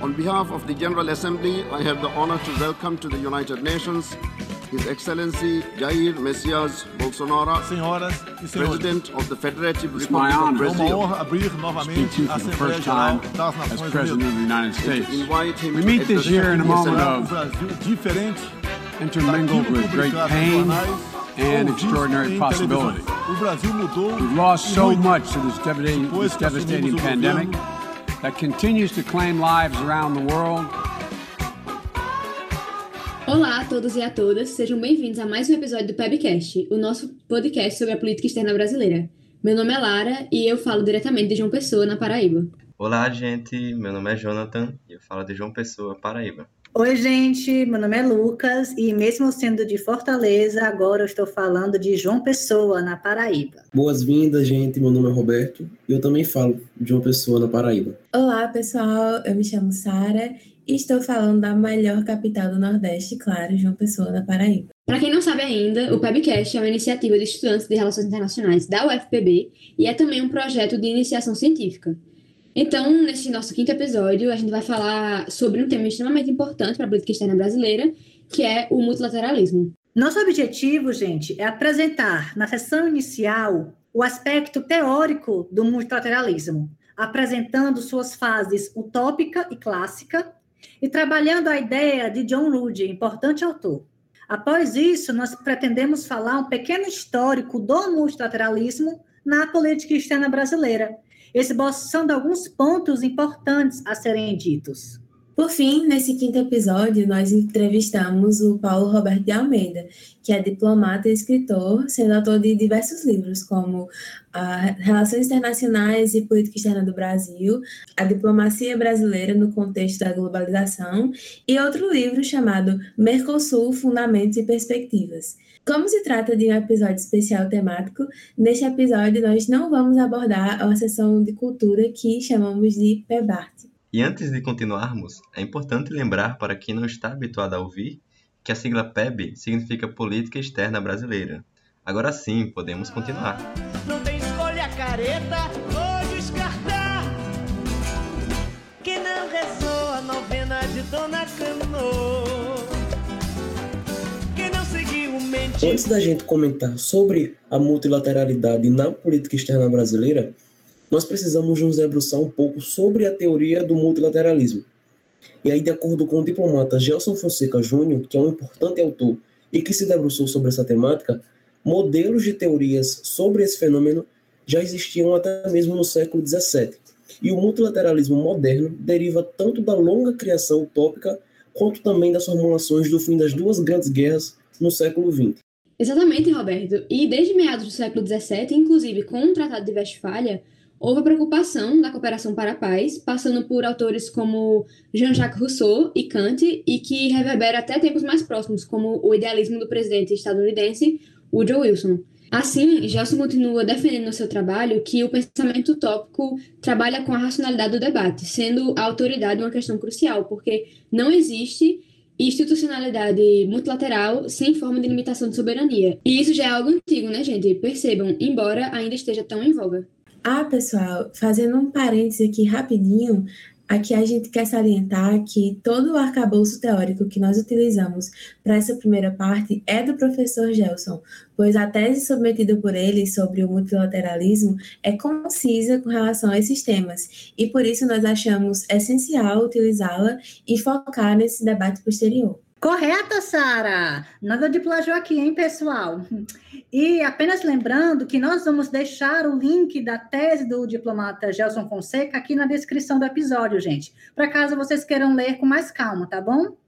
On behalf of the General Assembly, I have the honor to welcome to the United Nations His Excellency Jair Messias Bolsonaro, Senhoras e senhores, President of the Federative my Republic of honor. é Brazil, honra abrir speak novamente to you a for the first time as President of the United States. him We meet this year in a moment of Brasil intermingled with great pain and extraordinary possibility. televisões. O Brasil mudou We've lost so much to this devastating, this devastating pandemic governo, that continues to claim lives around the world. Olá a todos e a todas, sejam bem-vindos a mais um episódio do PebCast, o nosso podcast sobre a política externa brasileira. Meu nome é Lara e eu falo diretamente de João Pessoa, na Paraíba. Olá, gente. Meu nome é Jonathan e eu falo de João Pessoa, Paraíba. Oi, gente, meu nome é Lucas e mesmo sendo de Fortaleza, agora eu estou falando de João Pessoa, na Paraíba. Boas-vindas, gente. Meu nome é Roberto e eu também falo de uma pessoa na Paraíba. Olá, pessoal. Eu me chamo Sara e estou falando da melhor capital do Nordeste, claro, João Pessoa, na Paraíba. Para quem não sabe ainda, o PebCast é uma iniciativa de estudantes de Relações Internacionais da UFPB e é também um projeto de iniciação científica. Então, nesse nosso quinto episódio, a gente vai falar sobre um tema extremamente importante para a política externa brasileira, que é o multilateralismo. Nosso objetivo, gente, é apresentar na sessão inicial o aspecto teórico do multilateralismo, apresentando suas fases utópica e clássica e trabalhando a ideia de John Rudge, importante autor. Após isso, nós pretendemos falar um pequeno histórico do multilateralismo na política externa brasileira, esboçando alguns pontos importantes a serem ditos. Por fim, nesse quinto episódio, nós entrevistamos o Paulo Roberto de Almeida, que é diplomata e escritor, sendo autor de diversos livros, como Relações Internacionais e Política Externa do Brasil, A Diplomacia Brasileira no Contexto da Globalização, e outro livro chamado Mercosul, Fundamentos e Perspectivas. Como se trata de um episódio especial temático, neste episódio nós não vamos abordar a seção de cultura que chamamos de PEBART. E antes de continuarmos, é importante lembrar para quem não está habituado a ouvir que a sigla PEB significa Política Externa Brasileira. Agora sim, podemos continuar. Careta, vou descartar. Que não rezou a novena de Dona Cano. Que não seguiu. Antes da gente comentar sobre a multilateralidade na política externa brasileira, nós precisamos nos debruçar um pouco sobre a teoria do multilateralismo. E aí, de acordo com o diplomata Gelson Fonseca Júnior, que é um importante autor e que se debruçou sobre essa temática, modelos de teorias sobre esse fenômeno já existiam até mesmo no século XVII. E o multilateralismo moderno deriva tanto da longa criação utópica quanto também das formulações do fim das duas grandes guerras no século XX. Exatamente, Roberto. E desde meados do século XVII, inclusive com o Tratado de Westfália, houve a preocupação da cooperação para a paz, passando por autores como Jean-Jacques Rousseau e Kant, e que reverbera até tempos mais próximos, como o idealismo do presidente estadunidense Woodrow Wilson. Assim, Gelson continua defendendo no seu trabalho que o pensamento utópico trabalha com a racionalidade do debate, sendo a autoridade uma questão crucial, porque não existe institucionalidade multilateral sem forma de limitação de soberania. E isso já é algo antigo, né, gente? Percebam, embora ainda esteja tão em voga. Ah, pessoal, fazendo um parêntese aqui rapidinho, aqui a gente quer salientar que todo o arcabouço teórico que nós utilizamos para essa primeira parte é do professor Gelson, pois a tese submetida por ele sobre o multilateralismo é concisa com relação a esses temas, e por isso nós achamos essencial utilizá-la e focar nesse debate posterior. Correta, Sara! Nada de plágio aqui, hein, pessoal? E apenas lembrando que nós vamos deixar o link da tese do diplomata Gelson Fonseca aqui na descrição do episódio, gente, para caso vocês queiram ler com mais calma, tá bom?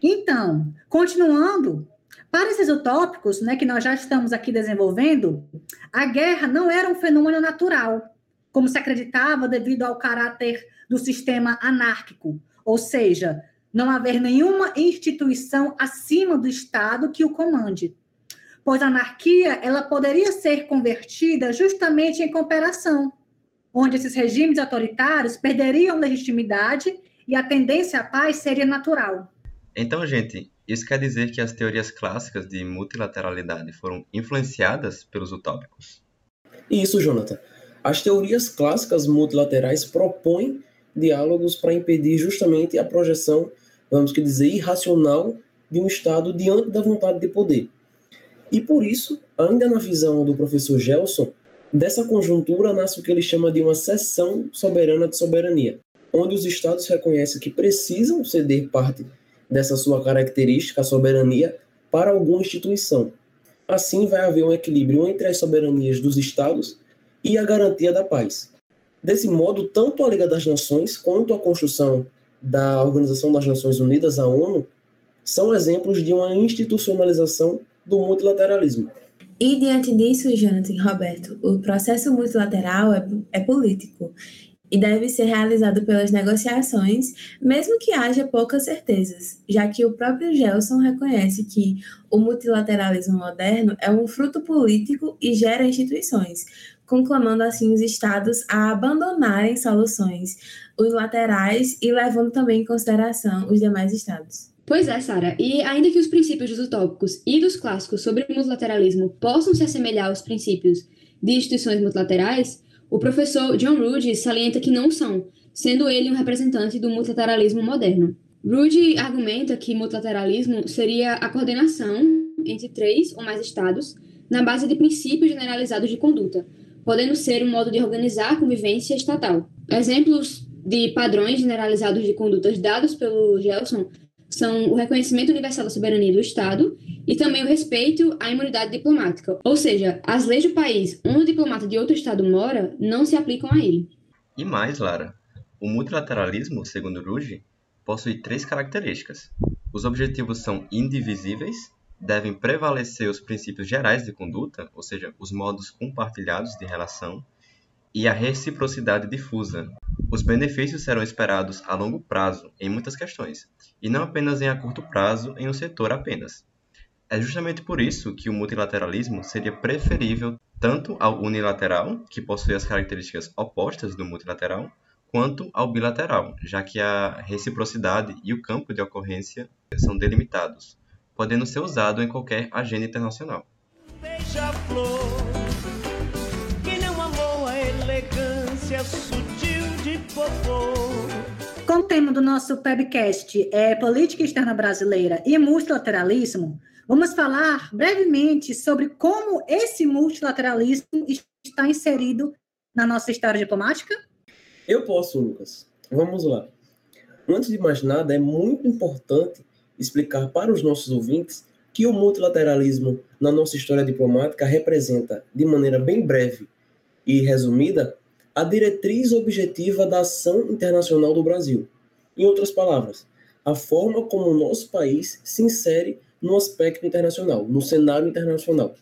Então, continuando, para esses utópicos, né, que nós já estamos aqui desenvolvendo, a guerra não era um fenômeno natural, como se acreditava devido ao caráter do sistema anárquico, ou seja, não haver nenhuma instituição acima do Estado que o comande. Pois a anarquia ela poderia ser convertida justamente em cooperação, onde esses regimes autoritários perderiam legitimidade e a tendência à paz seria natural. Então, gente, isso quer dizer que as teorias clássicas de multilateralidade foram influenciadas pelos utópicos? Isso, Jonathan. As teorias clássicas multilaterais propõem diálogos para impedir justamente a projeção, vamos que dizer, irracional de um Estado diante da vontade de poder. E por isso, ainda na visão do professor Gelson, dessa conjuntura nasce o que ele chama de uma cessão soberana de soberania, onde os Estados reconhecem que precisam ceder parte dessa sua característica, a soberania, para alguma instituição. Assim, vai haver um equilíbrio entre as soberanias dos Estados e a garantia da paz. Desse modo, tanto a Liga das Nações quanto a construção da Organização das Nações Unidas, a ONU, são exemplos de uma institucionalização do multilateralismo. E diante disso, Jonathan Roberto, o processo multilateral é, é político e deve ser realizado pelas negociações, mesmo que haja poucas certezas, já que o próprio Gelson reconhece que o multilateralismo moderno é um fruto político e gera instituições, conclamando assim os estados a abandonarem soluções unilaterais e levando também em consideração os demais estados. Pois é, Sara. E ainda que os princípios dos utópicos e dos clássicos sobre multilateralismo possam se assemelhar aos princípios de instituições multilaterais, o professor John Rude salienta que não são, sendo ele um representante do multilateralismo moderno. Rude argumenta que multilateralismo seria a coordenação entre três ou mais estados na base de princípios generalizados de conduta, podendo ser um modo de organizar a convivência estatal. Exemplos de padrões generalizados de condutas dados pelo Gelson são o reconhecimento universal da soberania do Estado e também o respeito à imunidade diplomática. Ou seja, as leis do país onde o diplomata de outro Estado mora não se aplicam a ele. E mais, Lara, o multilateralismo, segundo Ruge, possui três características. Os objetivos são indivisíveis, devem prevalecer os princípios gerais de conduta, ou seja, os modos compartilhados de relação, e a reciprocidade difusa. Os benefícios serão esperados a longo prazo em muitas questões, e não apenas em a curto prazo em um setor apenas. É justamente por isso que o multilateralismo seria preferível tanto ao unilateral, que possui as características opostas do multilateral, quanto ao bilateral, já que a reciprocidade e o campo de ocorrência são delimitados, podendo ser usado em qualquer agenda internacional. Beija-flor, Como o tema do nosso webcast é Política Externa Brasileira e Multilateralismo, vamos falar brevemente sobre como esse multilateralismo está inserido na nossa história diplomática? Eu posso, Lucas. Vamos lá. Antes de mais nada, é muito importante explicar para os nossos ouvintes que o multilateralismo na nossa história diplomática representa, de maneira bem breve e resumida, a diretriz objetiva da ação internacional do Brasil. Em outras palavras, a forma como o nosso país se insere no aspecto internacional, no cenário internacional.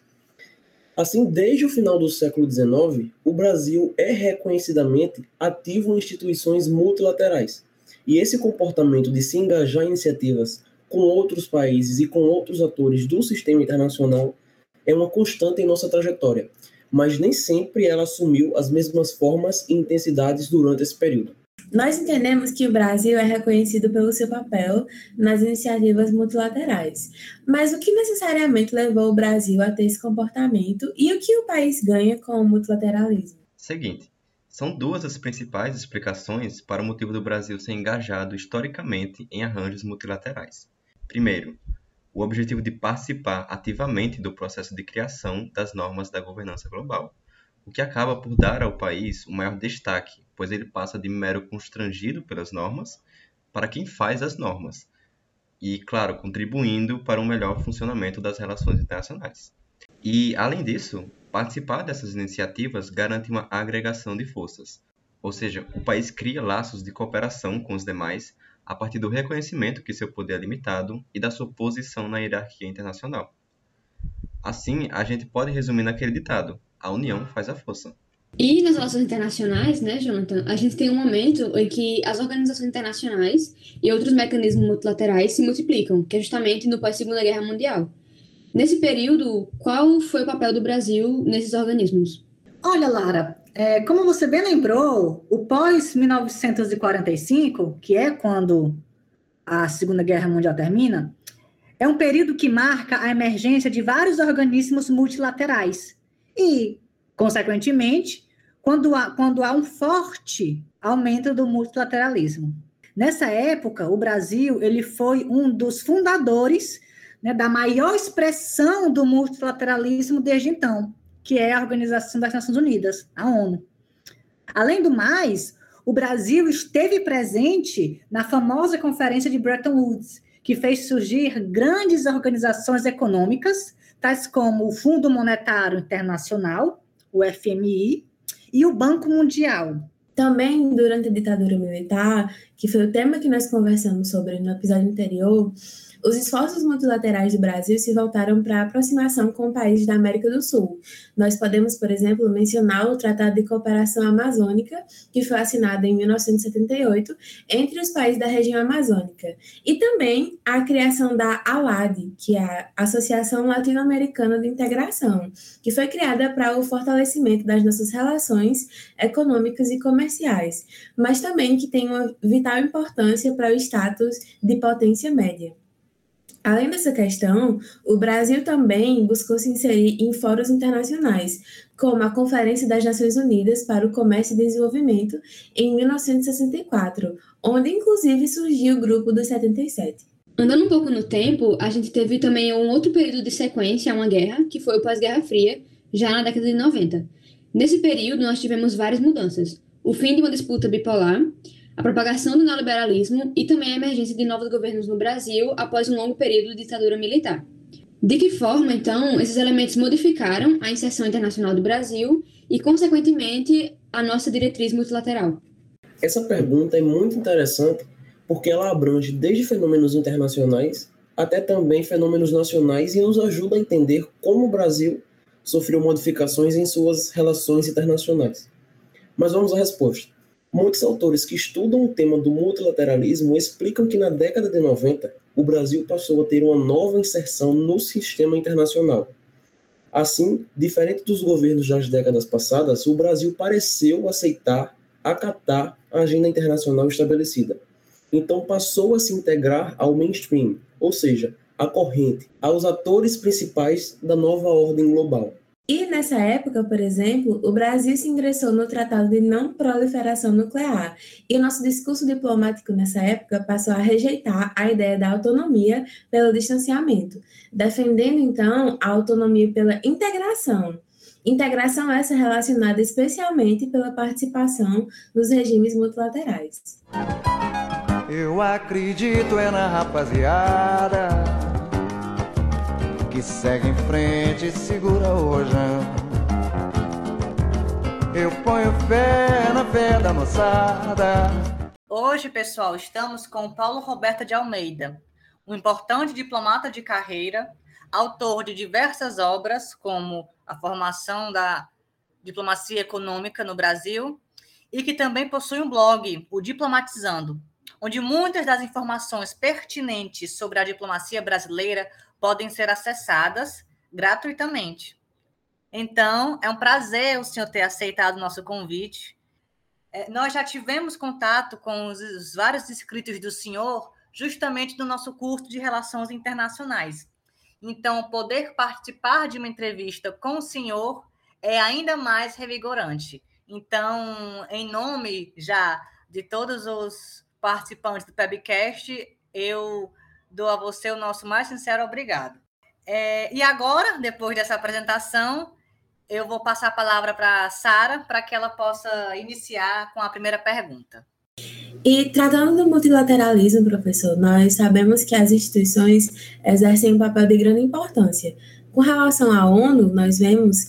Assim, desde o final do século XIX, o Brasil é reconhecidamente ativo em instituições multilaterais. E esse comportamento de se engajar em iniciativas com outros países e com outros atores do sistema internacional é uma constante em nossa trajetória, mas nem sempre ela assumiu as mesmas formas e intensidades durante esse período. Nós entendemos que o Brasil é reconhecido pelo seu papel nas iniciativas multilaterais. Mas o que necessariamente levou o Brasil a ter esse comportamento e o que o país ganha com o multilateralismo? Seguinte, são duas as principais explicações para o motivo do Brasil ser engajado historicamente em arranjos multilaterais. Primeiro, o objetivo de participar ativamente do processo de criação das normas da governança global, o que acaba por dar ao país o maior destaque, pois ele passa de mero constrangido pelas normas para quem faz as normas, e, claro, contribuindo para um melhor funcionamento das relações internacionais. E, além disso, participar dessas iniciativas garante uma agregação de forças, ou seja, o país cria laços de cooperação com os demais a partir do reconhecimento que seu poder é limitado e da sua posição na hierarquia internacional. Assim, a gente pode resumir naquele ditado: a união faz a força. E nas relações internacionais, né, Jonathan, a gente tem um momento em que as organizações internacionais e outros mecanismos multilaterais se multiplicam, que é justamente no pós-Segunda Guerra Mundial. Nesse período, qual foi o papel do Brasil nesses organismos? Olha, Lara, é, como você bem lembrou, o pós-1945, que é quando a Segunda Guerra Mundial termina, é um período que marca a emergência de vários organismos multilaterais e, consequentemente, quando há, quando há um forte aumento do multilateralismo. Nessa época, o Brasil ele foi um dos fundadores né, da maior expressão do multilateralismo desde então, que é a Organização das Nações Unidas, a ONU. Além do mais, o Brasil esteve presente na famosa Conferência de Bretton Woods, que fez surgir grandes organizações econômicas, tais como o Fundo Monetário Internacional, o FMI, e o Banco Mundial. Também durante a ditadura militar, que foi o tema que nós conversamos sobre no episódio anterior, os esforços multilaterais do Brasil se voltaram para a aproximação com países da América do Sul. Nós podemos, por exemplo, mencionar o Tratado de Cooperação Amazônica, que foi assinado em 1978 entre os países da região amazônica, e também a criação da ALAD, que é a Associação Latino-Americana de Integração, que foi criada para o fortalecimento das nossas relações econômicas e comerciais, mas também que tem uma vital importância para o status de potência média. Além dessa questão, o Brasil também buscou se inserir em fóruns internacionais, como a Conferência das Nações Unidas para o Comércio e Desenvolvimento, em 1964, onde inclusive surgiu o Grupo dos 77. Andando um pouco no tempo, a gente teve também um outro período de sequência a uma guerra, que foi o pós-Guerra Fria, já na década de 90. Nesse período, nós tivemos várias mudanças. O fim de uma disputa bipolar, a propagação do neoliberalismo e também a emergência de novos governos no Brasil após um longo período de ditadura militar. De que forma, então, esses elementos modificaram a inserção internacional do Brasil e, consequentemente, a nossa diretriz multilateral? Essa pergunta é muito interessante porque ela abrange desde fenômenos internacionais até também fenômenos nacionais e nos ajuda a entender como o Brasil sofreu modificações em suas relações internacionais. Mas vamos à resposta. Muitos autores que estudam o tema do multilateralismo explicam que na década de 90 o Brasil passou a ter uma nova inserção no sistema internacional. Assim, diferente dos governos das décadas passadas, o Brasil pareceu aceitar, acatar a agenda internacional estabelecida. Então passou a se integrar ao mainstream, ou seja, à corrente, aos atores principais da nova ordem global. E nessa época, por exemplo, o Brasil se ingressou no Tratado de Não Proliferação Nuclear, e o nosso discurso diplomático nessa época passou a rejeitar a ideia da autonomia pelo distanciamento, defendendo então a autonomia pela integração. Integração essa relacionada especialmente pela participação nos regimes multilaterais. Eu acredito é na rapaziada segue em frente segura o rojão. Eu ponho fé na fé da moçada. Hoje, pessoal, estamos com Paulo Roberto de Almeida, um importante diplomata de carreira, autor de diversas obras, como A Formação da Diplomacia Econômica no Brasil, e que também possui um blog, o Diplomatizando, onde muitas das informações pertinentes sobre a diplomacia brasileira podem ser acessadas gratuitamente. Então, é um prazer o senhor ter aceitado o nosso convite. É, nós já tivemos contato com os, os vários inscritos do senhor, justamente no nosso curso de Relações Internacionais. Então, poder participar de uma entrevista com o senhor é ainda mais revigorante. Então, em nome já de todos os participantes do Pebcast, eu dou a você o nosso mais sincero obrigado. É, e agora, depois dessa apresentação, eu vou passar a palavra para a Sara para que ela possa iniciar com a primeira pergunta. E tratando do multilateralismo, professor, nós sabemos que as instituições exercem um papel de grande importância. Com relação à ONU, nós vemos,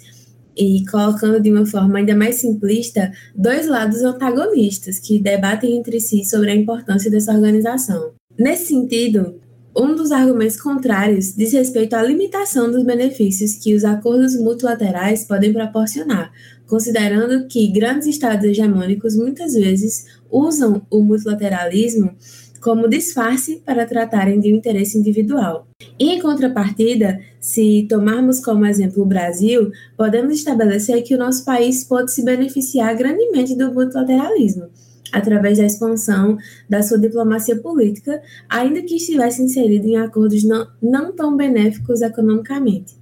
e colocando de uma forma ainda mais simplista, dois lados antagonistas que debatem entre si sobre a importância dessa organização. Nesse sentido, um dos argumentos contrários diz respeito à limitação dos benefícios que os acordos multilaterais podem proporcionar, considerando que grandes estados hegemônicos muitas vezes usam o multilateralismo como disfarce para tratarem de um interesse individual. Em contrapartida, se tomarmos como exemplo o Brasil, podemos estabelecer que o nosso país pode se beneficiar grandemente do multilateralismo através da expansão da sua diplomacia política, ainda que estivesse inserido em acordos não, não tão benéficos economicamente.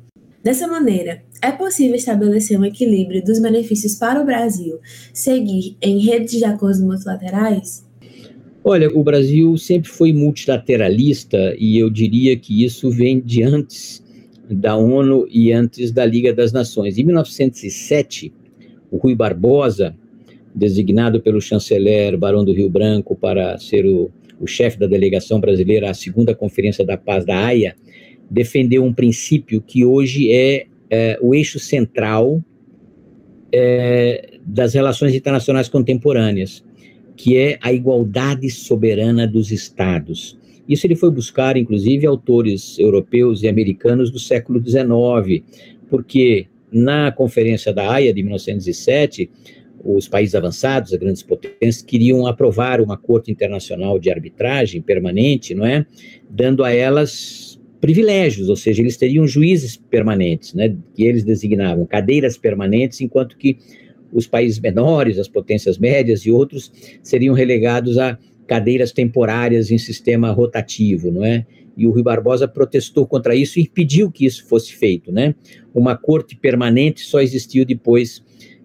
Dessa maneira, é possível estabelecer um equilíbrio dos benefícios para o Brasil seguir em redes de acordos multilaterais? Olha, o Brasil sempre foi multilateralista e eu diria que isso vem de antes da ONU e antes da Liga das Nações. Em 1907, o Rui Barbosa, designado pelo chanceler Barão do Rio Branco para ser o, o chefe da delegação brasileira à segunda Conferência da Paz da Haia, defendeu um princípio que hoje é, é o eixo central é, das relações internacionais contemporâneas, que é a igualdade soberana dos Estados. Isso ele foi buscar, inclusive, autores europeus e americanos do século XIX, porque na Conferência da Haia de 1907, os países avançados, as grandes potências, queriam aprovar uma corte internacional de arbitragem permanente, não é? Dando a elas privilégios, ou seja, eles teriam juízes permanentes, né, que eles designavam, cadeiras permanentes, enquanto que os países menores, as potências médias e outros seriam relegados a cadeiras temporárias em sistema rotativo, não é? E o Rui Barbosa protestou contra isso e impediu que isso fosse feito, né? Uma corte permanente só existiu depois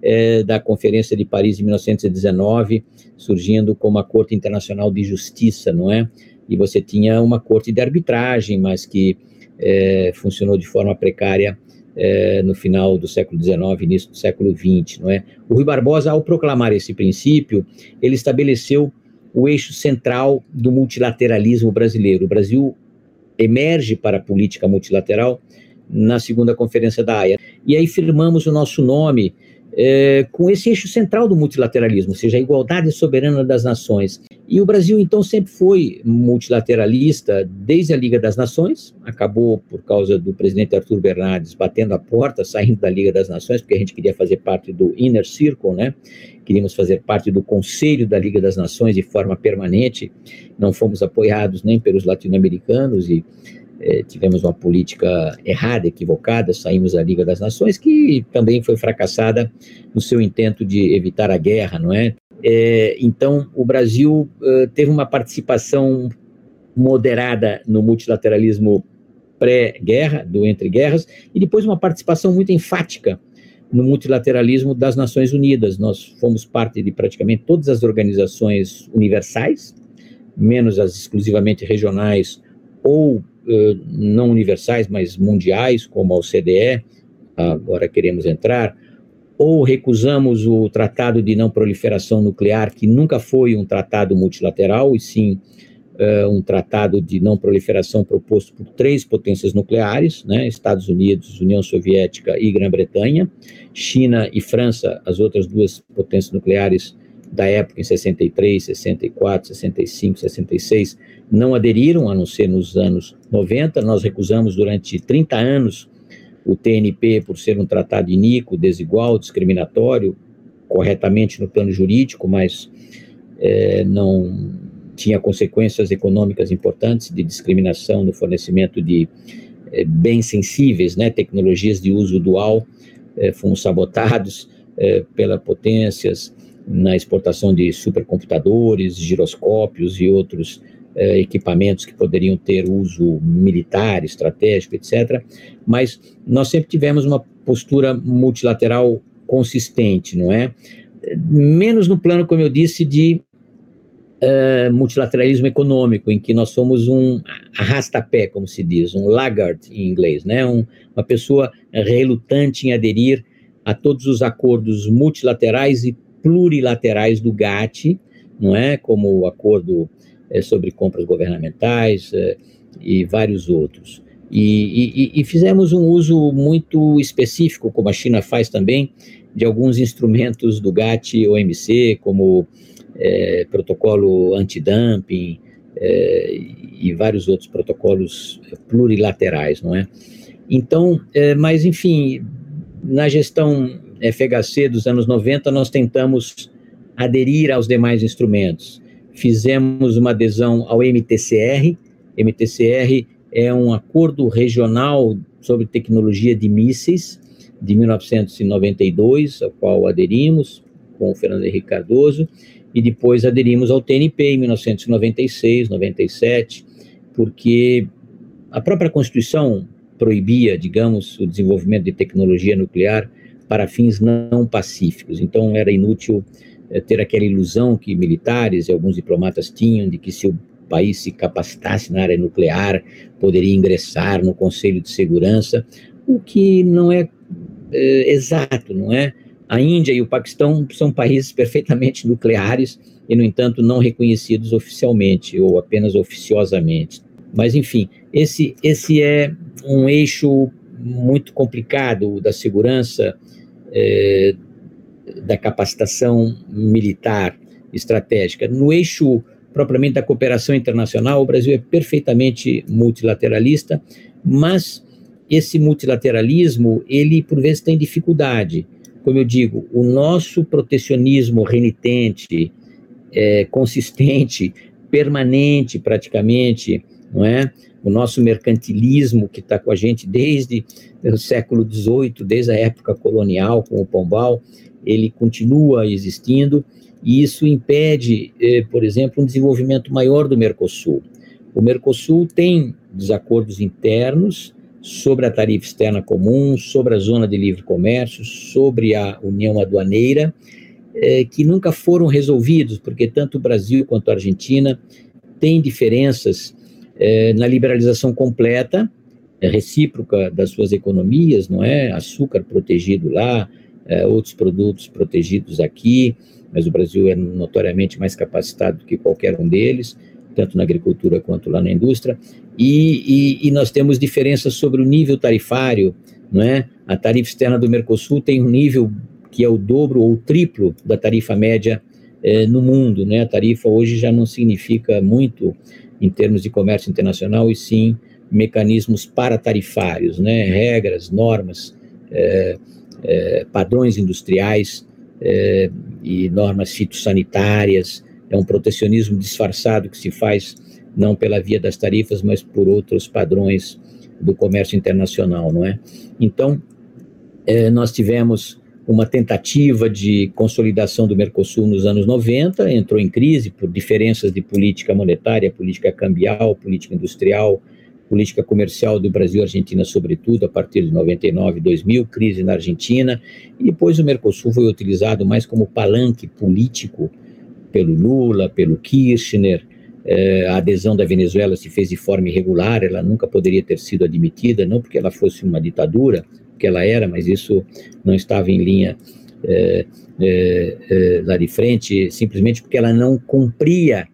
é, da Conferência de Paris de 1919, surgindo como a Corte Internacional de Justiça, não é? e você tinha uma corte de arbitragem, mas que é, funcionou de forma precária é, no final do século XIX, início do século XX, não é? O Rui Barbosa, ao proclamar esse princípio, ele estabeleceu o eixo central do multilateralismo brasileiro. O Brasil emerge para a política multilateral na segunda conferência da AIA. E aí firmamos o nosso nome é, com esse eixo central do multilateralismo, ou seja, a igualdade soberana das nações. E o Brasil, então, sempre foi multilateralista desde a Liga das Nações, acabou por causa do presidente Arthur Bernardes batendo a porta, saindo da Liga das Nações, porque a gente queria fazer parte do Inner Circle, né? Queríamos fazer parte do Conselho da Liga das Nações de forma permanente, não fomos apoiados nem pelos latino-americanos e é, tivemos uma política errada, equivocada, saímos da Liga das Nações, que também foi fracassada no seu intento de evitar a guerra, não é? é então, o Brasil uh, teve uma participação moderada no multilateralismo pré-guerra, do entre guerras, e depois uma participação muito enfática no multilateralismo das Nações Unidas. Nós fomos parte de praticamente todas as organizações universais, menos as exclusivamente regionais ou não universais, mas mundiais, como a OCDE, agora queremos entrar, ou recusamos o Tratado de Não Proliferação Nuclear, que nunca foi um tratado multilateral, e sim uh, um tratado de não proliferação proposto por três potências nucleares, né, Estados Unidos, União Soviética e Grã-Bretanha, China e França, as outras duas potências nucleares da época, em 63, 64, 65, 66, não aderiram, a não ser nos anos 90. Nós recusamos durante 30 anos o TNP por ser um tratado iníquo, desigual, discriminatório, corretamente no plano jurídico, mas é, não tinha consequências econômicas importantes de discriminação no fornecimento de é, bens sensíveis, né, tecnologias de uso dual, é, fomos sabotados é, pelas potências na exportação de supercomputadores, giroscópios e outros eh, equipamentos que poderiam ter uso militar, estratégico, etc. Mas nós sempre tivemos uma postura multilateral consistente, não é? Menos no plano, como eu disse, de uh, multilateralismo econômico, em que nós somos um arrastapé, como se diz, um laggard em inglês, né? Um, uma pessoa relutante em aderir a todos os acordos multilaterais e plurilaterais do GATT, não é? Como o acordo é, sobre compras governamentais é, e vários outros. E, e, e, fizemos um uso muito específico, como a China faz também, de alguns instrumentos do GATT OMC, como é, protocolo antidumping é, e vários outros protocolos plurilaterais, não é? Então, é, mas enfim, na gestão FHC dos anos 90, nós tentamos aderir aos demais instrumentos. Fizemos uma adesão ao MTCR. MTCR é um acordo regional sobre tecnologia de mísseis de 1992, ao qual aderimos com o Fernando Henrique Cardoso, e depois aderimos ao TNP em 1996, 97, porque a própria Constituição proibia, digamos, o desenvolvimento de tecnologia nuclear para fins não pacíficos. Então era inútil é, ter aquela ilusão que militares e alguns diplomatas tinham de que se o país se capacitasse na área nuclear, poderia ingressar no Conselho de Segurança, o que não é, é exato, não é? A Índia e o Paquistão são países perfeitamente nucleares e, no entanto, não reconhecidos oficialmente ou apenas oficiosamente. Mas, enfim, esse, esse é um eixo muito complicado da segurança, é, da capacitação militar estratégica. No eixo propriamente da cooperação internacional, o Brasil é perfeitamente multilateralista, mas esse multilateralismo, ele por vezes tem dificuldade. Como eu digo, o nosso protecionismo renitente, é, consistente, permanente praticamente, não é? O nosso mercantilismo que está com a gente desde o século XVIII, desde a época colonial com o Pombal, ele continua existindo e isso impede, eh, por exemplo, um desenvolvimento maior do Mercosul. O Mercosul tem desacordos internos sobre a tarifa externa comum, sobre a zona de livre comércio, sobre a união aduaneira, eh, que nunca foram resolvidos, porque tanto o Brasil quanto a Argentina têm diferenças eh, na liberalização completa, recíproca das suas economias, não é? Açúcar protegido lá, outros produtos protegidos aqui, mas o Brasil é notoriamente mais capacitado do que qualquer um deles, tanto na agricultura quanto lá na indústria, e, e, e nós temos diferenças sobre o nível tarifário, não é? A tarifa externa do Mercosul tem um nível que é o dobro ou o triplo da tarifa média eh, no mundo, né? A tarifa hoje já não significa muito em termos de comércio internacional, e sim mecanismos paratarifários, né? Regras, normas, eh, eh, padrões industriais é, e normas fitossanitárias, é um protecionismo disfarçado que se faz não pela via das tarifas, mas por outros padrões do comércio internacional, não é? Então, é, nós tivemos uma tentativa de consolidação do Mercosul nos anos 90, entrou em crise por diferenças de política monetária, política cambial, política industrial, política comercial do Brasil e Argentina, sobretudo, a partir de 99, 2000, crise na Argentina, e depois o Mercosul foi utilizado mais como palanque político pelo Lula, pelo Kirchner, eh, a adesão da Venezuela se fez de forma irregular, ela nunca poderia ter sido admitida, não porque ela fosse uma ditadura, que ela era, mas isso não estava em linha eh, eh, lá de frente, simplesmente porque ela não cumpria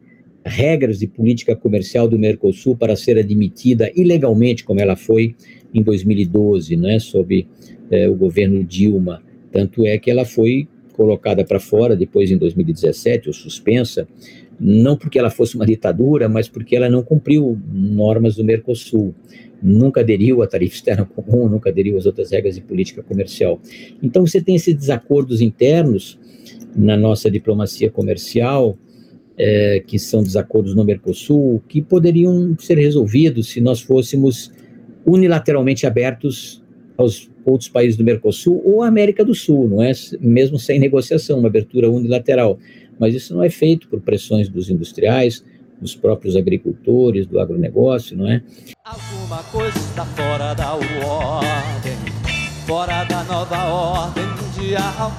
regras de política comercial do Mercosul para ser admitida ilegalmente, como ela foi em 2012, né, sob é, o governo Dilma. Tanto é que ela foi colocada para fora depois em 2017, ou suspensa, não porque ela fosse uma ditadura, mas porque ela não cumpriu normas do Mercosul. Nunca aderiu à tarifa externa comum, nunca aderiu às outras regras de política comercial. Então você tem esses desacordos internos na nossa diplomacia comercial, é, que são desacordos no Mercosul, que poderiam ser resolvidos se nós fôssemos unilateralmente abertos aos outros países do Mercosul ou à América do Sul, não é? Mesmo sem negociação, uma abertura unilateral. Mas isso não é feito por pressões dos industriais, dos próprios agricultores, do agronegócio, não é? Alguma coisa está fora da ordem, fora da nova ordem mundial.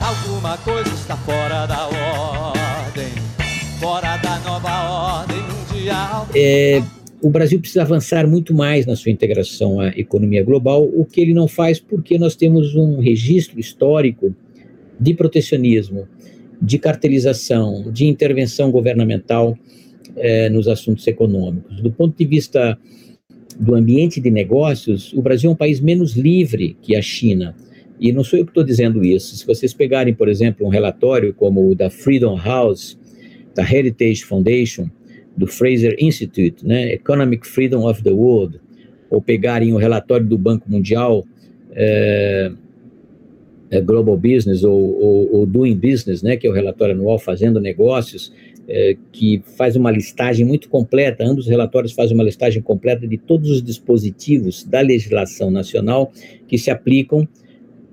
Alguma coisa está fora da ordem fora da nova ordem mundial. É, o Brasil precisa avançar muito mais na sua integração à economia global, o que ele não faz porque nós temos um registro histórico de protecionismo, de cartelização, de intervenção governamental é, nos assuntos econômicos. Do ponto de vista do ambiente de negócios, o Brasil é um país menos livre que a China. E não sou eu que estou dizendo isso. Se vocês pegarem, por exemplo, um relatório como o da Freedom House, da Heritage Foundation, do Fraser Institute, né, Economic Freedom of the World, ou pegarem o relatório do Banco Mundial, é, é Global Business ou, ou, ou, Doing Business, né, que é o relatório anual Fazendo Negócios, é, que faz uma listagem muito completa, ambos os relatórios fazem uma listagem completa de todos os dispositivos da legislação nacional que se aplicam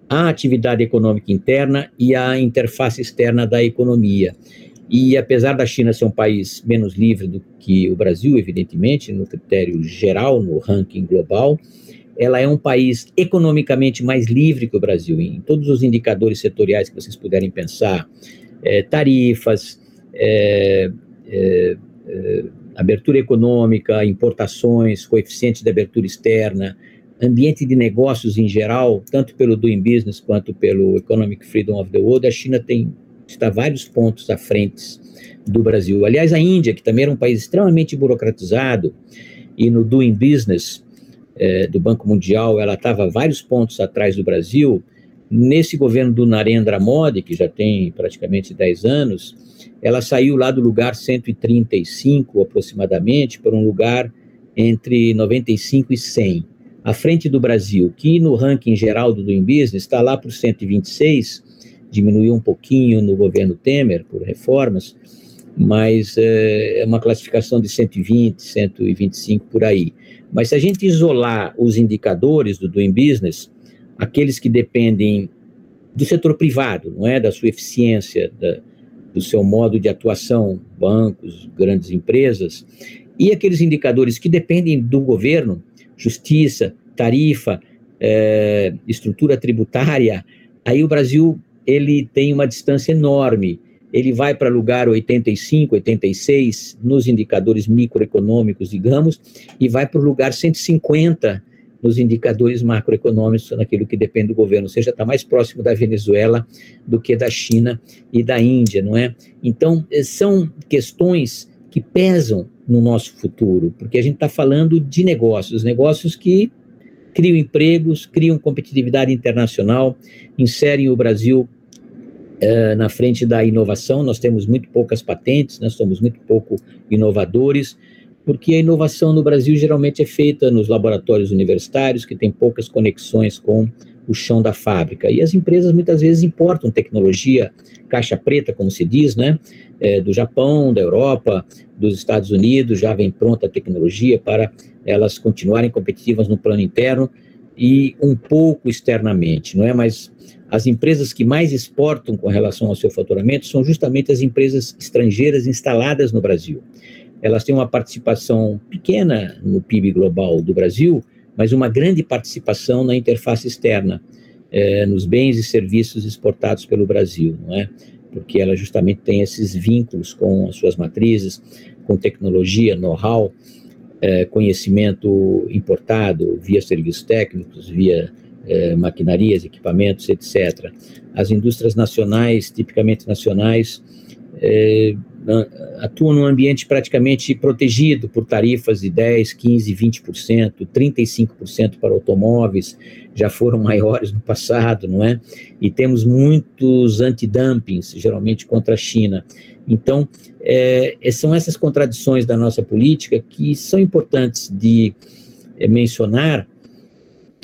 à atividade econômica interna e à interface externa da economia. E apesar da China ser um país menos livre do que o Brasil, evidentemente, no critério geral, no ranking global, ela é um país economicamente mais livre que o Brasil, em todos os indicadores setoriais que vocês puderem pensar, é, tarifas, é, é, é abertura econômica, importações, coeficiente de abertura externa, ambiente de negócios em geral, tanto pelo Doing Business quanto pelo Economic Freedom of the World, a China tem está vários pontos à frente do Brasil. Aliás, a Índia, que também era um país extremamente burocratizado, e no Doing Business é, do Banco Mundial, ela estava vários pontos atrás do Brasil. Nesse governo do Narendra Modi, que já tem praticamente 10 anos, ela saiu lá do lugar 135 aproximadamente para um lugar entre 95 e 100 à frente do Brasil, que no ranking geral do Doing Business está lá por 126, diminuiu um pouquinho no governo Temer por reformas, mas é, é uma classificação de 120, 125 por aí. Mas se a gente isolar os indicadores do Doing Business, aqueles que dependem do setor privado, não é, da sua eficiência, da, do seu modo de atuação, bancos, grandes empresas, e aqueles indicadores que dependem do governo, justiça, tarifa, é, estrutura tributária, aí o Brasil ele tem uma distância enorme. Ele vai para lugar 85, 86 nos indicadores microeconômicos, digamos, e vai para o lugar 150 nos indicadores macroeconômicos, naquilo que depende do governo, ou seja, está mais próximo da Venezuela do que da China e da Índia, não é? Então, são questões que pesam no nosso futuro, porque a gente está falando de negócios, negócios que criam empregos, criam competitividade internacional, inserem o Brasil uh, na frente da inovação. Nós temos muito poucas patentes, nós somos muito pouco inovadores, porque a inovação no Brasil geralmente é feita nos laboratórios universitários, que têm poucas conexões com o chão da fábrica. E as empresas muitas vezes importam tecnologia caixa preta, como se diz, né? É, do Japão, da Europa, dos Estados Unidos, já vem pronta a tecnologia para elas continuarem competitivas no plano interno e um pouco externamente, não é? Mas as empresas que mais exportam com relação ao seu faturamento são justamente as empresas estrangeiras instaladas no Brasil. Elas têm uma participação pequena no PIB global do Brasil, mas uma grande participação na interface externa, eh, nos bens e serviços exportados pelo Brasil, não é? Porque ela justamente tem esses vínculos com as suas matrizes, com tecnologia, know-how, eh, conhecimento importado via serviços técnicos, via eh, maquinarias, equipamentos, etc. As indústrias nacionais, tipicamente nacionais, eh, atuam num ambiente praticamente protegido por tarifas de 10, 15, 20%, 35% para automóveis, já foram maiores no passado, não é? E temos muitos antidumpings, geralmente contra a China. Então, é, são essas contradições da nossa política que são importantes de é, mencionar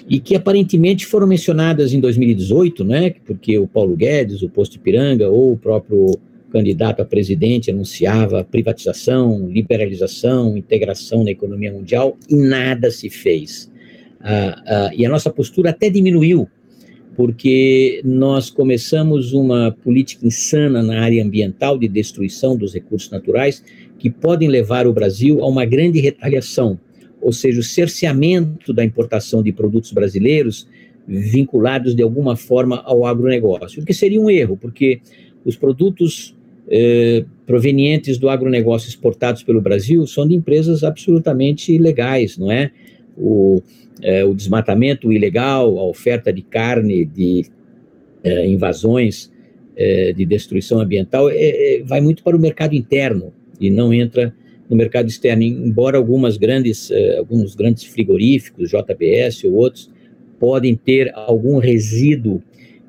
e que aparentemente foram mencionadas em 2018, né? Porque o Paulo Guedes, o Posto Ipiranga ou o próprio candidato a presidente anunciava privatização, liberalização, integração na economia mundial e nada se fez. Ah, ah, e a nossa postura até diminuiu, porque nós começamos uma política insana na área ambiental de destruição dos recursos naturais que podem levar o Brasil a uma grande retaliação, ou seja, o cerceamento da importação de produtos brasileiros vinculados de alguma forma ao agronegócio, o que seria um erro, porque os produtos eh, provenientes do agronegócio exportados pelo Brasil são de empresas absolutamente legais, não é? O, eh, o desmatamento ilegal, a oferta de carne, de eh, invasões, de destruição ambiental, vai muito para o mercado interno e não entra no mercado externo, embora algumas grandes, alguns grandes frigoríficos, JBS ou outros, podem ter algum resíduo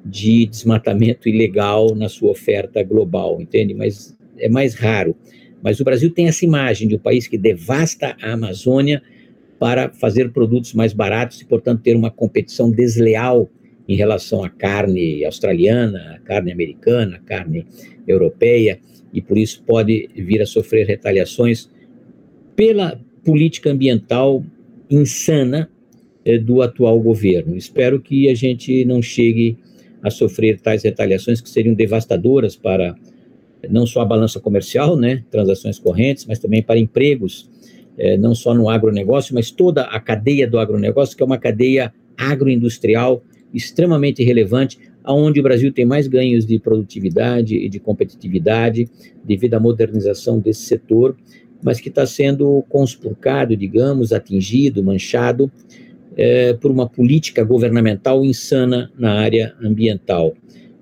de desmatamento ilegal na sua oferta global, entende? Mas é mais raro. Mas o Brasil tem essa imagem de um país que devasta a Amazônia para fazer produtos mais baratos e, portanto, ter uma competição desleal em relação à carne australiana, à carne americana, à carne europeia, e por isso pode vir a sofrer retaliações pela política ambiental insana eh, do atual governo. Espero que a gente não chegue a sofrer tais retaliações que seriam devastadoras para não só a balança comercial, né, transações correntes, mas também para empregos é, não só no agronegócio, mas toda a cadeia do agronegócio, que é uma cadeia agroindustrial extremamente relevante, aonde o Brasil tem mais ganhos de produtividade e de competitividade devido à modernização desse setor, mas que está sendo conspurcado, digamos, atingido, manchado é, por uma política governamental insana na área ambiental.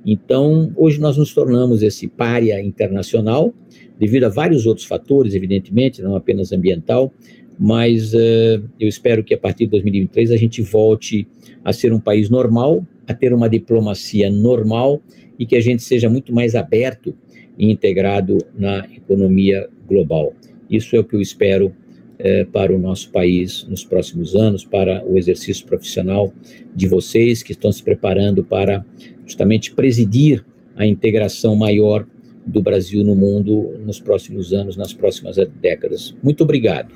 Então, hoje nós nos tornamos esse párea internacional, devido a vários outros fatores, evidentemente, não apenas ambiental, mas uh, eu espero que a partir de 2023 a gente volte a ser um país normal, a ter uma diplomacia normal e que a gente seja muito mais aberto e integrado na economia global. Isso é o que eu espero uh, para o nosso país nos próximos anos, para o exercício profissional de vocês que estão se preparando para justamente presidir a integração maior do Brasil no mundo nos próximos anos, nas próximas décadas. Muito obrigado.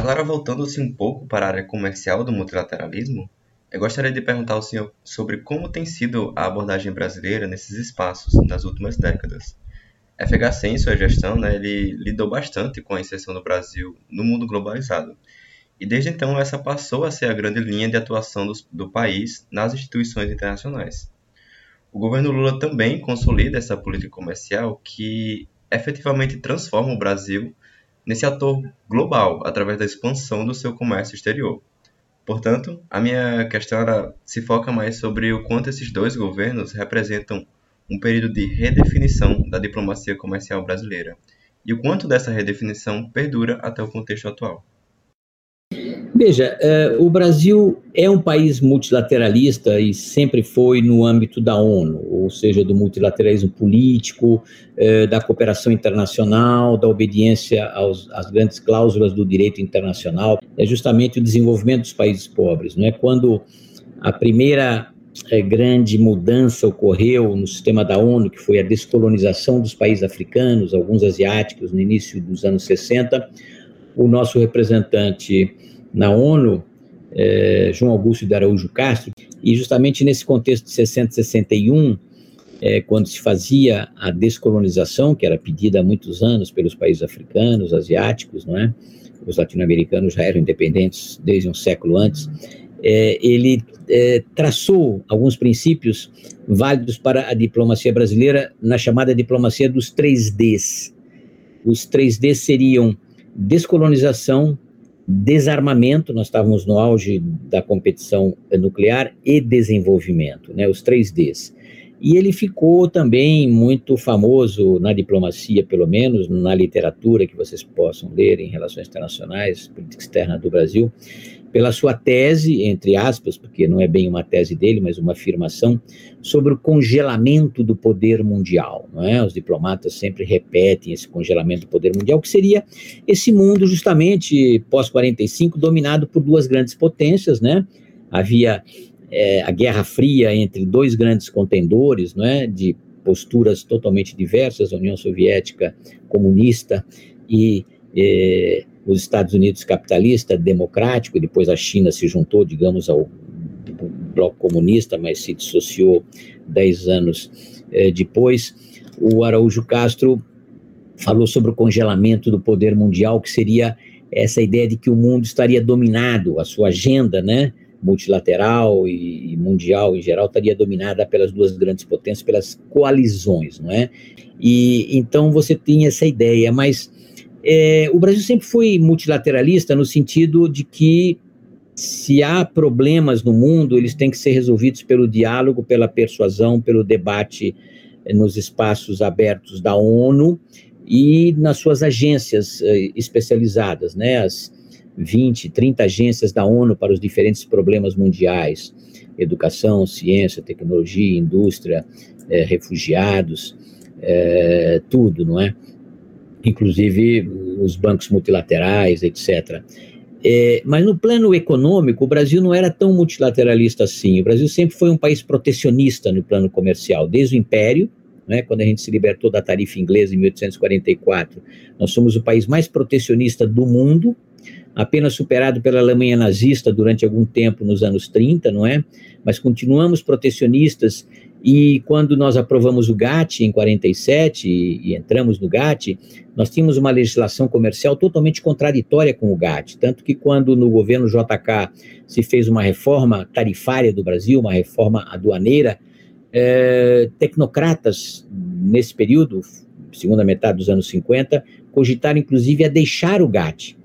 Agora, voltando-se um pouco para a área comercial do multilateralismo, eu gostaria de perguntar ao senhor sobre como tem sido a abordagem brasileira nesses espaços nas últimas décadas. FHC, em sua gestão, né, ele lidou bastante com a inserção do Brasil no mundo globalizado. E desde então, essa passou a ser a grande linha de atuação do, do país nas instituições internacionais. O governo Lula também consolida essa política comercial que efetivamente transforma o Brasil nesse ator global através da expansão do seu comércio exterior. Portanto, a minha questão era, se foca mais sobre o quanto esses dois governos representam um período de redefinição da diplomacia comercial brasileira e o quanto dessa redefinição perdura até o contexto atual. Veja, uh, o Brasil é um país multilateralista e sempre foi no âmbito da ONU, ou seja, do multilateralismo político, uh, da cooperação internacional, da obediência aos, às grandes cláusulas do direito internacional. É justamente o desenvolvimento dos países pobres. Não é quando a primeira é, grande mudança ocorreu no sistema da ONU, que foi a descolonização dos países africanos, alguns asiáticos, no início dos anos 60. O nosso representante na ONU, é, João Augusto de Araújo Castro, e justamente nesse contexto de 60 61, é, quando se fazia a descolonização, que era pedida há muitos anos pelos países africanos, asiáticos, não é? Os latino-americanos já eram independentes desde um século antes é, ele é, traçou alguns princípios válidos para a diplomacia brasileira na chamada diplomacia dos três Ds. Os três Ds seriam descolonização, desarmamento, nós estávamos no auge da competição nuclear, e desenvolvimento, né, os três Ds. E ele ficou também muito famoso na diplomacia, pelo menos, na literatura que vocês possam ler em relações internacionais, política externa do Brasil, pela sua tese, entre aspas, porque não é bem uma tese dele, mas uma afirmação, sobre o congelamento do poder mundial. Não é? Os diplomatas sempre repetem esse congelamento do poder mundial, que seria esse mundo justamente pós-45 dominado por duas grandes potências, né? Havia é, a Guerra Fria entre dois grandes contendores, não é? De posturas totalmente diversas, a União Soviética comunista e é, os Estados Unidos capitalista, democrático, e depois a China se juntou, digamos, ao bloco comunista, mas se dissociou dez anos eh, depois. O Araújo Castro falou sobre o congelamento do poder mundial, que seria essa ideia de que o mundo estaria dominado, a sua agenda, né, multilateral e mundial em geral estaria dominada pelas duas grandes potências, pelas coalizões, não é? E então você tinha essa ideia, mas é, o Brasil sempre foi multilateralista no sentido de que se há problemas no mundo, eles têm que ser resolvidos pelo diálogo, pela persuasão, pelo debate eh, nos espaços abertos da ONU e nas suas agências eh, especializadas, né, as 20, 30 agências da ONU para os diferentes problemas mundiais, educação, ciência, tecnologia, indústria, eh, refugiados, tudo, não é? Inclusive os bancos multilaterais, etc. É, mas no plano econômico, o Brasil não era tão multilateralista assim. O Brasil sempre foi um país protecionista no plano comercial, desde o Império, né, quando a gente se libertou da tarifa inglesa em 1844. Nós somos o país mais protecionista do mundo, apenas superado pela Alemanha nazista durante algum tempo nos anos 30, não é? Mas continuamos protecionistas e quando nós aprovamos o GATT em 47 e, e, entramos no GATT, nós tínhamos uma legislação comercial totalmente contraditória com o GATT, tanto que quando no governo JK se fez uma reforma tarifária do Brasil, uma reforma aduaneira, é, tecnocratas nesse período, segunda metade dos anos 50, cogitaram inclusive a deixar o GATT,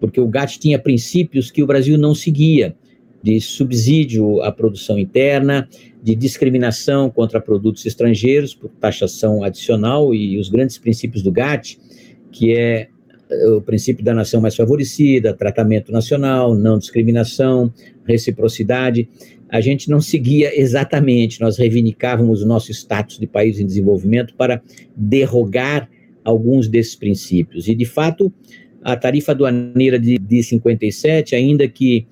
porque o GATT tinha princípios que o Brasil não seguia, de subsídio à produção interna, de discriminação contra produtos estrangeiros por taxação adicional e os grandes princípios do GATT, que é eh, o princípio da nação mais favorecida, tratamento nacional, não discriminação, reciprocidade. A gente não seguia exatamente, nós reivindicávamos o nosso status de país em desenvolvimento para derrogar alguns desses princípios. E, de fato, a tarifa aduaneira de, de 57, ainda que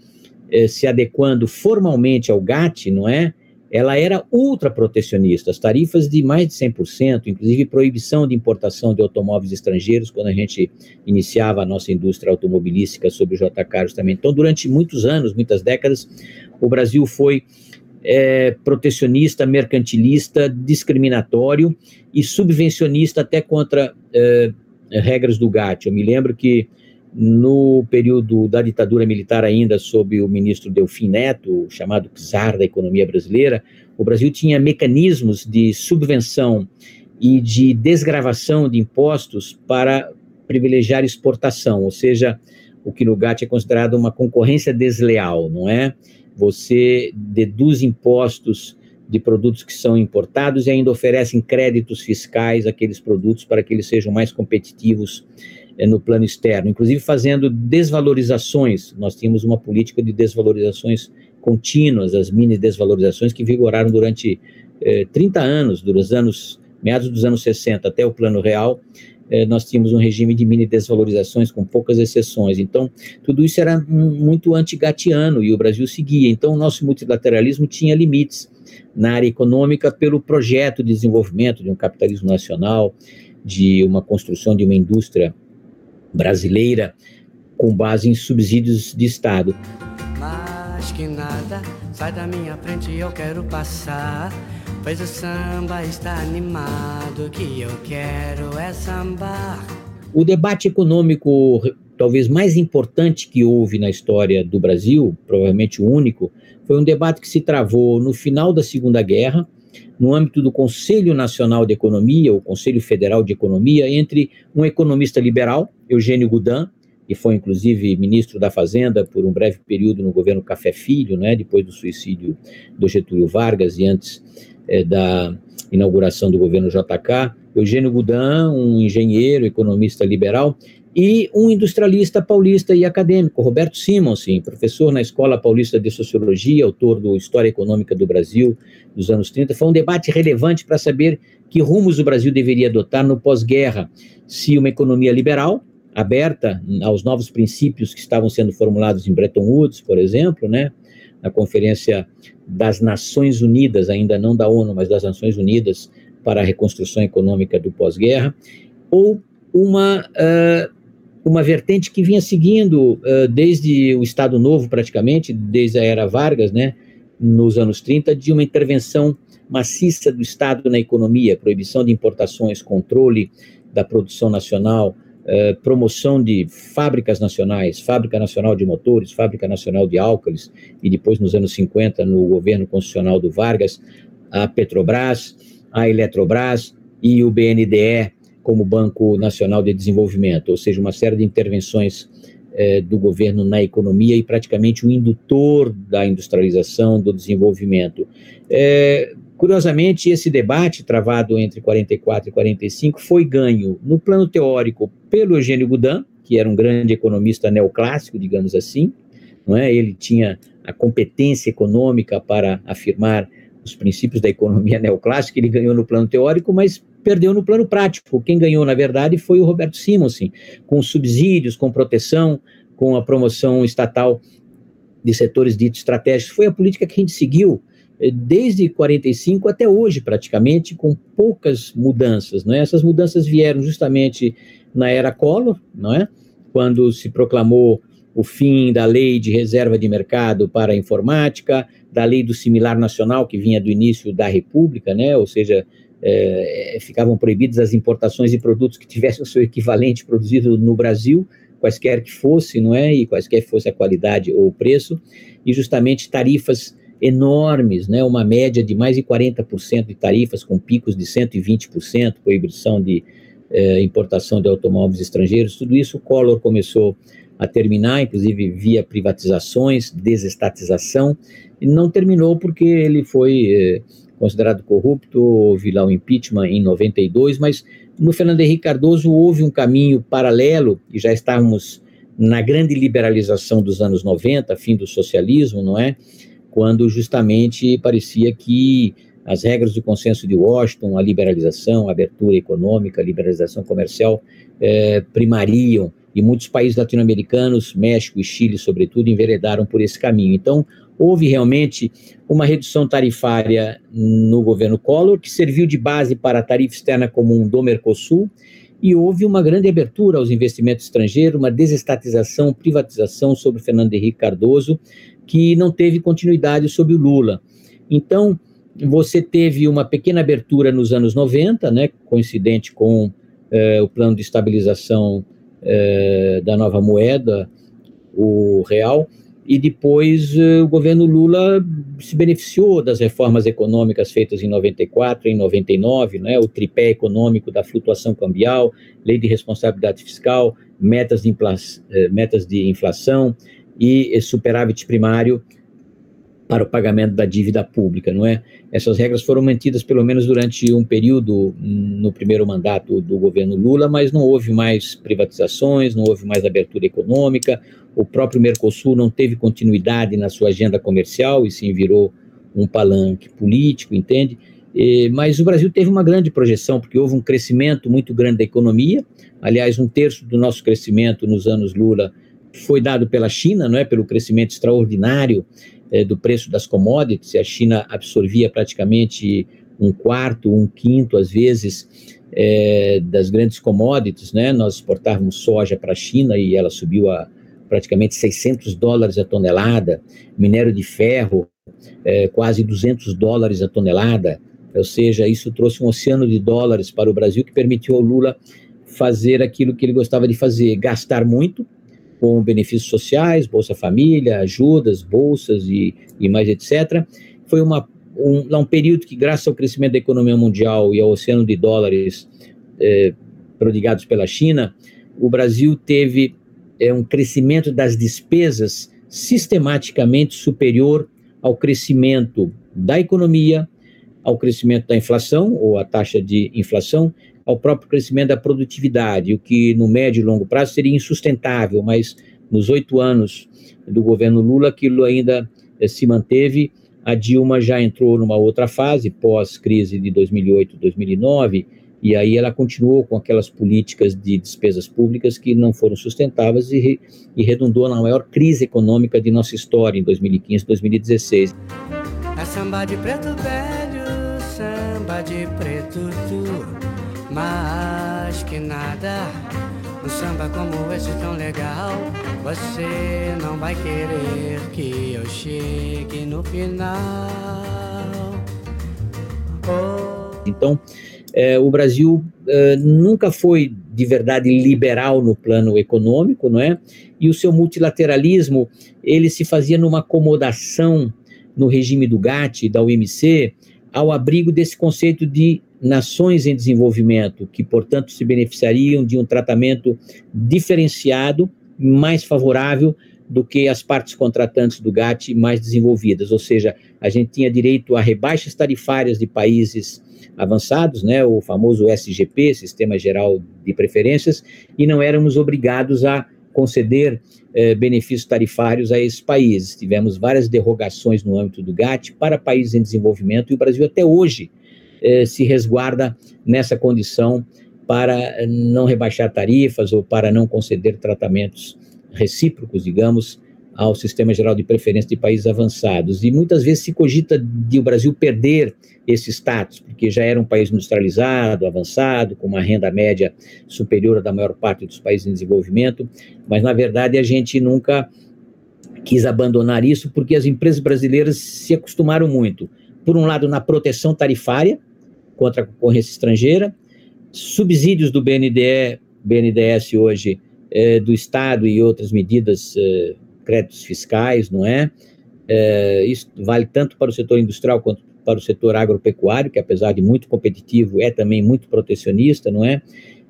eh, se adequando formalmente ao GATT, não é? Ela era ultra protecionista, as tarifas de mais de 100%, inclusive proibição de importação de automóveis estrangeiros, quando a gente iniciava a nossa indústria automobilística sob o JK também. Então, durante muitos anos, muitas décadas, o Brasil foi é, protecionista, mercantilista, discriminatório e subvencionista até contra é, regras do GATT. Eu me lembro que no período da ditadura militar ainda, sob o ministro Delfim Neto, chamado czar da economia brasileira, o Brasil tinha mecanismos de subvenção e de desgravação de impostos para privilegiar exportação, ou seja, o que no GATT é considerado uma concorrência desleal, não é? Você deduz impostos de produtos que são importados e ainda oferecem créditos fiscais àqueles produtos para que eles sejam mais competitivos no plano externo, inclusive fazendo desvalorizações. Nós tínhamos uma política de desvalorizações contínuas, as mini desvalorizações que vigoraram durante é, 30 anos, os anos, meados dos anos 60 até o plano real, é, nós tínhamos um regime de mini desvalorizações com poucas exceções. Então, tudo isso era muito antigatiano e o Brasil seguia. Então, o nosso multilateralismo tinha limites na área econômica pelo projeto de desenvolvimento de um capitalismo nacional, de uma construção de uma indústria brasileira com base em subsídios de Estado. Mais que nada, sai da minha frente, eu quero passar. Pois o samba está animado, que eu quero é sambar. O debate econômico talvez mais importante que houve na história do Brasil, provavelmente o único, foi um debate que se travou no final da Segunda Guerra, no âmbito do Conselho Nacional de Economia, o Conselho Federal de Economia, entre um economista liberal, Eugênio Goudin, que foi inclusive ministro da Fazenda por um breve período no governo Café Filho, né, depois do suicídio do Getúlio Vargas e antes é, da inauguração do governo JK, Eugênio Goudin, um engenheiro, economista liberal, e um industrialista paulista e acadêmico, Roberto Simonsen, professor na Escola Paulista de Sociologia, autor do História Econômica do Brasil dos anos 30. Foi um debate relevante para saber que rumos o Brasil deveria adotar no pós-guerra, se uma economia liberal, aberta aos novos princípios que estavam sendo formulados em Bretton Woods, por exemplo, né, na Conferência das Nações Unidas, ainda não da ONU, mas das Nações Unidas para a reconstrução econômica do pós-guerra, ou uma uh, uma vertente que vinha seguindo uh, desde o Estado Novo, praticamente, desde a era Vargas, né, nos anos 30, de uma intervenção maciça do Estado na economia, proibição de importações, controle da produção nacional, uh, promoção de fábricas nacionais, Fábrica Nacional de Motores, Fábrica Nacional de Álcalis, e depois, nos anos 50, no governo constitucional do Vargas, a Petrobras, a Eletrobras e o BNDE, como Banco Nacional de Desenvolvimento, ou seja, uma série de intervenções eh, do governo na economia e praticamente o indutor da industrialização, do desenvolvimento. É, curiosamente, esse debate travado entre 44 e 45 foi ganho no plano teórico pelo Eugênio Goudin, que era um grande economista neoclássico, digamos assim, não é? Ele tinha a competência econômica para afirmar os princípios da economia neoclássica, ele ganhou no plano teórico, mas perdeu no plano prático. Quem ganhou, na verdade, foi o Roberto Simonsen, com subsídios, com proteção, com a promoção estatal de setores ditos estratégicos. Foi a política que a gente seguiu desde 45 até hoje, praticamente, com poucas mudanças. Não é? Essas mudanças vieram justamente na era Collor, não é? quando se proclamou o fim da lei de reserva de mercado para a informática, da lei do similar nacional que vinha do início da República, né? Ou seja, é, ficavam proibidas as importações de produtos que tivessem o seu equivalente produzido no Brasil, quaisquer que fosse, não é? E quaisquer que fosse a qualidade ou o preço, e justamente tarifas enormes, né? Uma média de mais de 40% de tarifas, com picos de 120%, proibição de eh, importação de automóveis estrangeiros, tudo isso o Collor começou a terminar, inclusive via privatizações, desestatização, e não terminou porque ele foi eh, considerado corrupto, houve lá o impeachment em 92, mas no Fernando Henrique Cardoso houve um caminho paralelo, e já estávamos na grande liberalização dos anos 90, fim do socialismo, não é? Quando justamente parecia que as regras do consenso de Washington, a liberalização, a abertura econômica, a liberalização comercial eh, primariam, e muitos países latino-americanos, México e Chile, sobretudo, enveredaram por esse caminho. Então, houve realmente uma redução tarifária no governo Collor, que serviu de base para a tarifa externa comum do Mercosul, e houve uma grande abertura aos investimentos estrangeiros, uma desestatização, privatização sobre Fernando Henrique Cardoso, que não teve continuidade sob o Lula. Então, você teve uma pequena abertura nos anos 90, né, coincidente com eh, o plano de estabilização eh, da nova moeda, o real, e depois eh, o governo Lula se beneficiou das reformas econômicas feitas em 94, em 99, né, o tripé econômico da flutuação cambial, lei de responsabilidade fiscal, metas de, eh, metas de inflação e superávit primário para o pagamento da dívida pública, não é? Essas regras foram mantidas pelo menos durante um período no primeiro mandato do governo Lula, mas não houve mais privatizações, não houve mais abertura econômica, o próprio Mercosul não teve continuidade na sua agenda comercial e sim virou um palanque político, entende? Mas o Brasil teve uma grande projeção, porque houve um crescimento muito grande da economia, aliás, um terço do nosso crescimento nos anos Lula foi dado pela China, não é, pelo crescimento extraordinário é, do preço das commodities, a China absorvia praticamente um quarto, um quinto, às vezes, é, das grandes commodities, né? Nós exportávamos soja para a China e ela subiu a praticamente 600 dólares a tonelada, minério de ferro, é, quase 200 dólares a tonelada, ou seja, isso trouxe um oceano de dólares para o Brasil que permitiu ao Lula fazer aquilo que ele gostava de fazer, gastar muito, com benefícios sociais, Bolsa Família, ajudas, bolsas e, e mais etc. Foi uma, um, um período que, graças ao crescimento da economia mundial e ao oceano de dólares eh, prodigados pela China, o Brasil teve eh, um crescimento das despesas sistematicamente superior ao crescimento da economia, ao crescimento da inflação, ou a taxa de inflação, ao próprio crescimento da produtividade, o que no médio e longo prazo seria insustentável, mas nos oito anos do governo Lula aquilo ainda eh, se manteve. A Dilma já entrou numa outra fase, pós-crise de 2008, 2009, e aí ela continuou com aquelas políticas de despesas públicas que não foram sustentáveis e, e redundou na maior crise econômica de nossa história em 2015, 2016. É samba de preto velho, samba de preto. Mas que nada, um samba como esse tão legal, você não vai querer que eu chegue no final. Oh. Então, é, o Brasil é, nunca foi de verdade liberal no plano econômico, não é? E o seu multilateralismo ele se fazia numa acomodação no regime do GATT, da OMC, ao abrigo desse conceito de nações em desenvolvimento, que, portanto, se beneficiariam de um tratamento diferenciado, mais favorável do que as partes contratantes do GATT mais desenvolvidas, ou seja, a gente tinha direito a rebaixas tarifárias de países avançados, né, o famoso SGP, Sistema Geral de Preferências, e não éramos obrigados a conceder eh, benefícios tarifários a esses países. Tivemos várias derrogações no âmbito do GATT para países em desenvolvimento, e o Brasil até hoje eh, se resguarda nessa condição para não rebaixar tarifas ou para não conceder tratamentos recíprocos, digamos, ao Sistema Geral de Preferência de Países Avançados. E muitas vezes se cogita de o Brasil perder esse status, porque já era um país industrializado, avançado, com uma renda média superior à da maior parte dos países em desenvolvimento, mas na verdade a gente nunca quis abandonar isso, porque as empresas brasileiras se acostumaram muito, por um lado, na proteção tarifária contra a concorrência estrangeira, subsídios do BNDE, BNDES hoje, eh, do Estado e outras medidas eh, créditos fiscais, não é? é? Isso vale tanto para o setor industrial quanto para o setor agropecuário, que apesar de muito competitivo, é também muito protecionista, não é?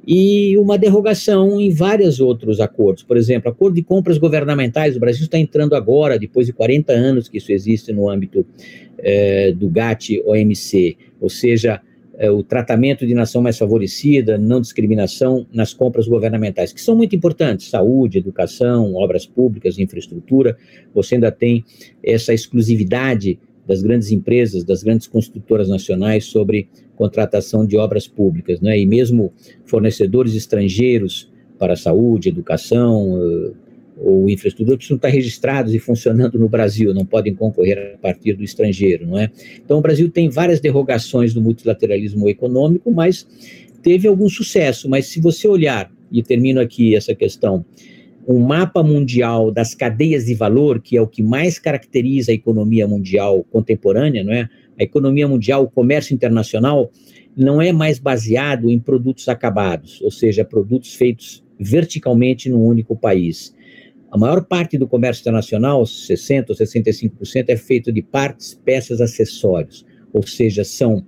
E uma derrogação em vários outros acordos. Por exemplo, acordo de compras governamentais. O Brasil está entrando agora, depois de 40 anos que isso existe no âmbito é, do GATT-OMC, ou seja, é, o tratamento de nação mais favorecida, não discriminação nas compras governamentais, que são muito importantes, saúde, educação, obras públicas, infraestrutura, você ainda tem essa exclusividade das grandes empresas, das grandes construtoras nacionais sobre contratação de obras públicas, né? e mesmo fornecedores estrangeiros para saúde, educação, ou infraestrutura precisam estar registrados e funcionando no Brasil, não podem concorrer a partir do estrangeiro, não é? Então, o Brasil tem várias derrogações do multilateralismo econômico, mas teve algum sucesso. Mas se você olhar, e termino aqui essa questão, um mapa mundial das cadeias de valor, que é o que mais caracteriza a economia mundial contemporânea, não é? A economia mundial, o comércio internacional, não é mais baseado em produtos acabados, ou seja, produtos feitos verticalmente num único país a maior parte do comércio internacional, 60% ou 65%, é feito de partes, peças, acessórios, ou seja, são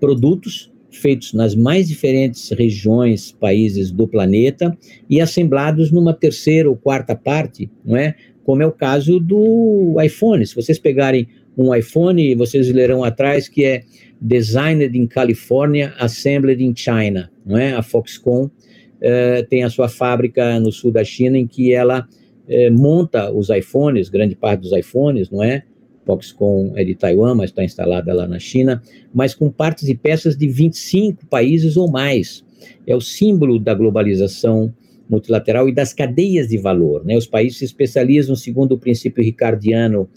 produtos feitos nas mais diferentes regiões, países do planeta e assemblados numa terceira ou quarta parte, não é? Como é o caso do iPhone. Se vocês pegarem um iPhone, vocês lerão atrás que é designed in California, assembled in China, não é? A Foxconn uh, tem a sua fábrica no sul da China em que ela é, monta os iPhones, grande parte dos iPhones, não é? Foxconn é de Taiwan, mas está instalada lá na China, mas com partes e peças de 25 países ou mais. É o símbolo da globalização multilateral e das cadeias de valor. Né? Os países se especializam segundo o princípio ricardiano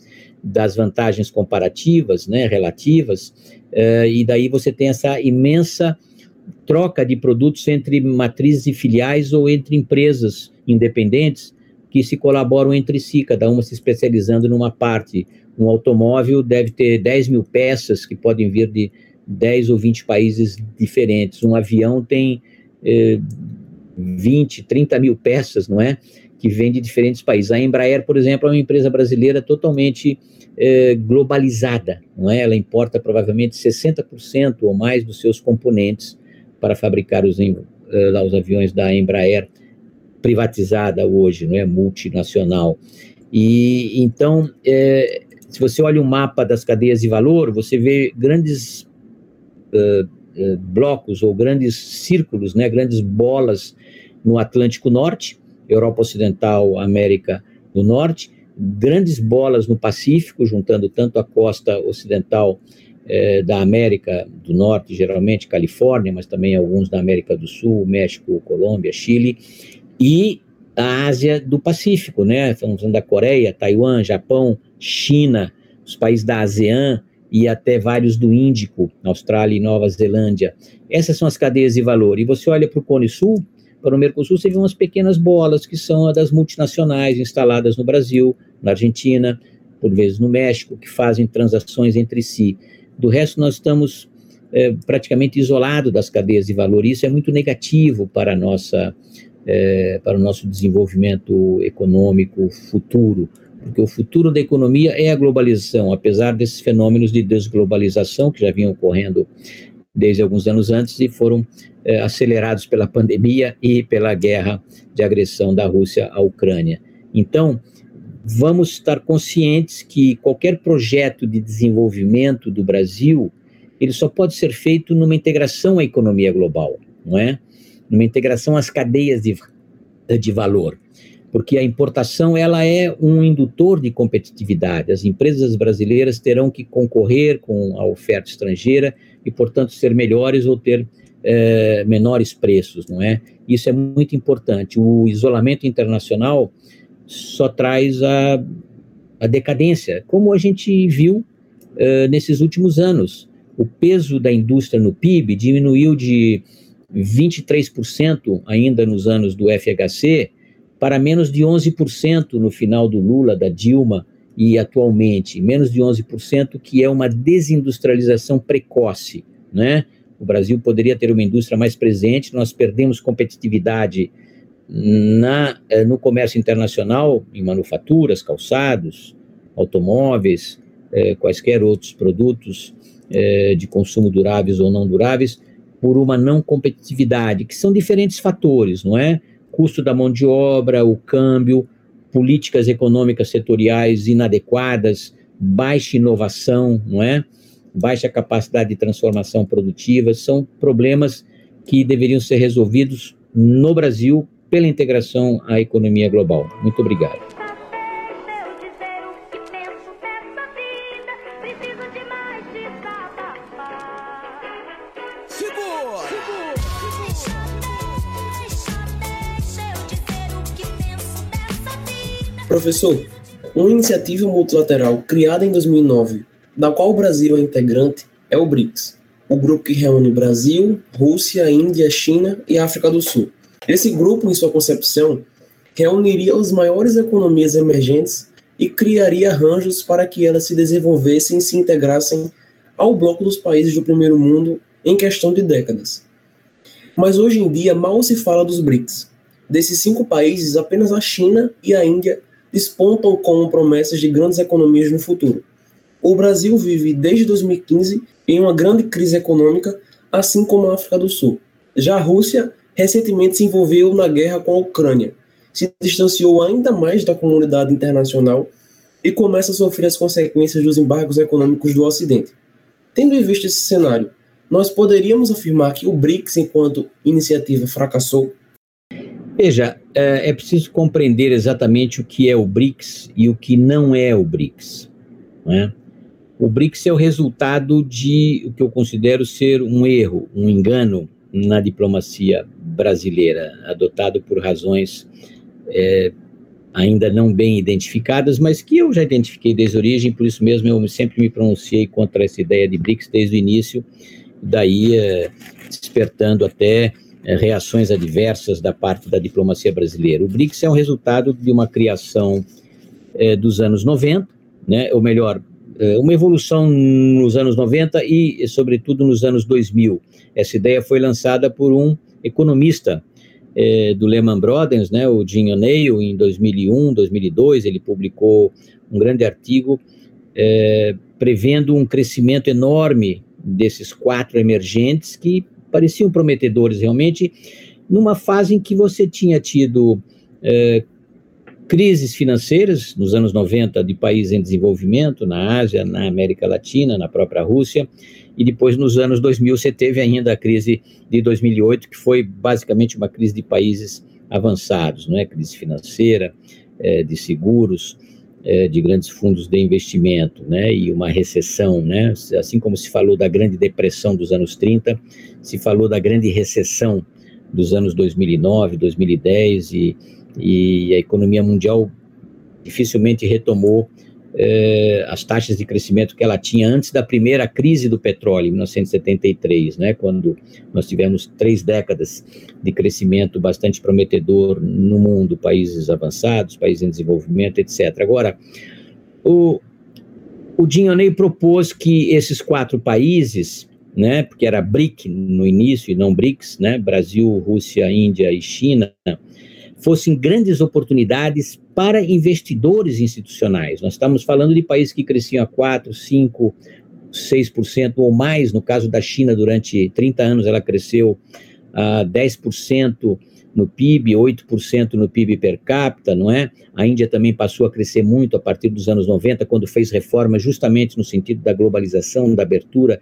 das vantagens comparativas, né, relativas, uh, e daí você tem essa imensa troca de produtos entre matrizes e filiais ou entre empresas independentes que se colaboram entre si, cada uma se especializando numa parte. Um automóvel deve ter 10 mil peças que podem vir de 10 ou 20 países diferentes. Um avião tem eh, 20, 30 mil peças, não é? Que vem de diferentes países. A Embraer, por exemplo, é uma empresa brasileira totalmente eh, globalizada, não é? Ela importa provavelmente 60% ou mais dos seus componentes para fabricar os, eh, os aviões da Embraer privatizada hoje, não é multinacional. E então, é, se você olha o mapa das cadeias de valor, você vê grandes uh, blocos ou grandes círculos, né, grandes bolas no Atlântico Norte, Europa Ocidental, América do Norte, grandes bolas no Pacífico, juntando tanto a costa ocidental eh, da América do Norte, geralmente Califórnia, mas também alguns da América do Sul, México, Colômbia, Chile, e a Ásia do Pacífico, né? Estamos falando da Coreia, Taiwan, Japão, China, os países da ASEAN e até vários do Índico, Austrália e Nova Zelândia. Essas são as cadeias de valor. E você olha para o Cone Sul, para o Mercosul, você vê umas pequenas bolas que são as das multinacionais instaladas no Brasil, na Argentina, por vezes no México, que fazem transações entre si. Do resto, nós estamos é, praticamente isolados das cadeias de valor. Isso é muito negativo para a nossa é, para o nosso desenvolvimento econômico futuro, porque o futuro da economia é a globalização, apesar desses fenômenos de desglobalização que já vinham ocorrendo desde alguns anos antes e foram é, acelerados pela pandemia e pela guerra de agressão da Rússia à Ucrânia. Então, vamos estar conscientes que qualquer projeto de desenvolvimento do Brasil, ele só pode ser feito numa integração à economia global, não é? Numa integração às cadeias de, de valor, porque a importação ela é um indutor de competitividade. As empresas brasileiras terão que concorrer com a oferta estrangeira e, portanto, ser melhores ou ter é, menores preços, não é? Isso é muito importante. O isolamento internacional só traz a, a decadência, como a gente viu uh, nesses últimos anos. O peso da indústria no PIB diminuiu de 23% ainda nos anos do FHC para menos de 11% no final do Lula, da Dilma e atualmente, menos de 11%, que é uma desindustrialização precoce, né? O Brasil poderia ter uma indústria mais presente, nós perdemos competitividade na, eh, no comércio internacional, em manufaturas, calçados, automóveis, eh, quaisquer outros produtos eh, de consumo duráveis ou não duráveis, por uma não competitividade, que são diferentes fatores, não é? Custo da mão de obra, o câmbio, políticas econômicas setoriais inadequadas, baixa inovação, não é? Baixa capacidade de transformação produtiva, são problemas que deveriam ser resolvidos no Brasil pela integração à economia global. Muito obrigado. Professor, uma iniciativa multilateral criada em 2009, da qual o Brasil é integrante, é o BRICS, o grupo que reúne Brasil, Rússia, Índia, China e África do Sul. Esse grupo, em sua concepção, reuniria as maiores economias emergentes e criaria arranjos para que elas se desenvolvessem e se integrassem ao bloco dos países do primeiro mundo em questão de décadas. Mas hoje em dia mal se fala dos BRICS. Desses cinco países, apenas a China e a Índia despontam como promessas de grandes economias no futuro. O Brasil vive desde 2015 em uma grande crise econômica, assim como a África do Sul. Já a Rússia recentemente se envolveu na guerra com a Ucrânia, se distanciou ainda mais da comunidade internacional e começa a sofrer as consequências dos embargos econômicos do Ocidente. Tendo em vista esse cenário, nós poderíamos afirmar que o BRICS, enquanto iniciativa, fracassou? Veja, é, é preciso compreender exatamente o que é o BRICS e o que não é o BRICS. Né? O BRICS é o resultado de o que eu considero ser um erro, um engano na diplomacia brasileira, adotado por razões é, ainda não bem identificadas, mas que eu já identifiquei desde a origem, por isso mesmo eu sempre me pronunciei contra essa ideia de BRICS desde o início, daí é, despertando até reações adversas da parte da diplomacia brasileira. O BRICS é um resultado de uma criação é, dos anos 90, né, ou melhor, é, uma evolução nos anos 90 e, sobretudo, nos anos 2000. Essa ideia foi lançada por um economista do Lehman Brothers, né, o Jim O'Neill, em 2001, 2002, ele publicou um grande artigo prevendo um crescimento enorme desses quatro emergentes que pareciam prometedores realmente, numa fase em que você tinha tido é, crises financeiras nos anos 90 de países em desenvolvimento, na Ásia, na América Latina, na própria Rússia, e depois nos anos 2000 você teve ainda a crise de 2008, que foi basicamente uma crise de países avançados, não é? Crise financeira, é, de seguros, é, de grandes fundos de investimento, né, e uma recessão, né, assim como se falou da grande depressão dos anos 30, se falou da grande recessão dos anos 2009, 2010 e, e a economia mundial dificilmente retomou eh, as taxas de crescimento que ela tinha antes da primeira crise do petróleo, em 1973, né, quando nós tivemos três décadas de crescimento bastante prometedor no mundo, países avançados, países em desenvolvimento, etc. Agora, o, o Jim propôs que esses quatro países, né, porque era BRIC no início e não BRICS, né, Brasil, Rússia, Índia e China, fossem grandes oportunidades para investidores institucionais. Nós estamos falando de países que cresciam a 4, 5, 6% ou mais. No caso da China, durante 30 anos, ela cresceu a 10% no PIB, 8% no PIB per capita, não é? A Índia também passou a crescer muito a partir dos anos 90, quando fez reformas justamente no sentido da globalização, da abertura,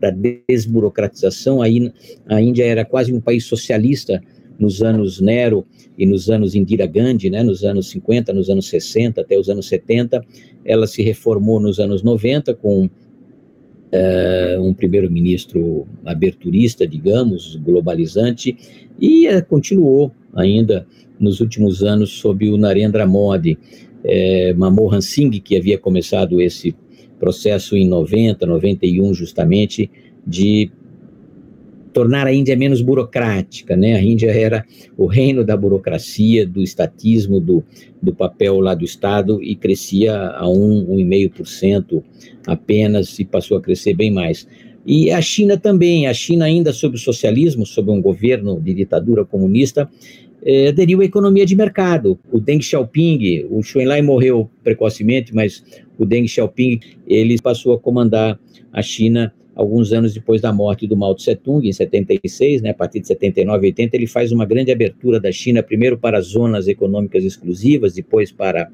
da desburocratização. Aí a Índia era quase um país socialista nos anos Nero e nos anos Indira Gandhi, né, nos anos 50, nos anos 60, até os anos 70, ela se reformou nos anos 90 com uh, um primeiro-ministro aberturista, digamos, globalizante, e uh, continuou ainda nos últimos anos sob o Narendra Modi, é, Manmohan Singh, que havia começado esse processo em 90, 91, justamente, de tornar a Índia menos burocrática, né? A Índia era o reino da burocracia, do estatismo, do, do papel lá do Estado e crescia a 1, 1,5% apenas e passou a crescer bem mais. E a China também, a China ainda sob o socialismo, sob um governo de ditadura comunista, eh, aderiu à economia de mercado. O Deng Xiaoping, o Xu Enlai morreu precocemente, mas o Deng Xiaoping, ele passou a comandar a China alguns anos depois da morte do Mao Tse Tung, em 76, né, a partir de 79 e 80, ele faz uma grande abertura da China, primeiro para zonas econômicas exclusivas, depois para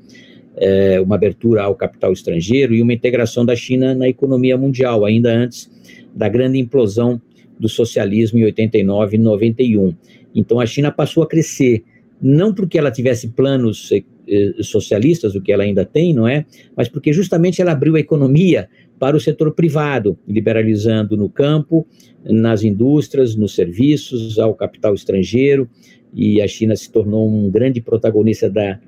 é, uma abertura ao capital estrangeiro e uma integração da China na economia mundial, ainda antes da grande implosão do socialismo em 89 e 91. Então a China passou a crescer, não porque ela tivesse planos socialistas, o que ela ainda tem, não é? Mas porque justamente ela abriu a economia para o setor privado, liberalizando no campo, nas indústrias, nos serviços, ao capital estrangeiro, e a China se tornou um grande protagonista da,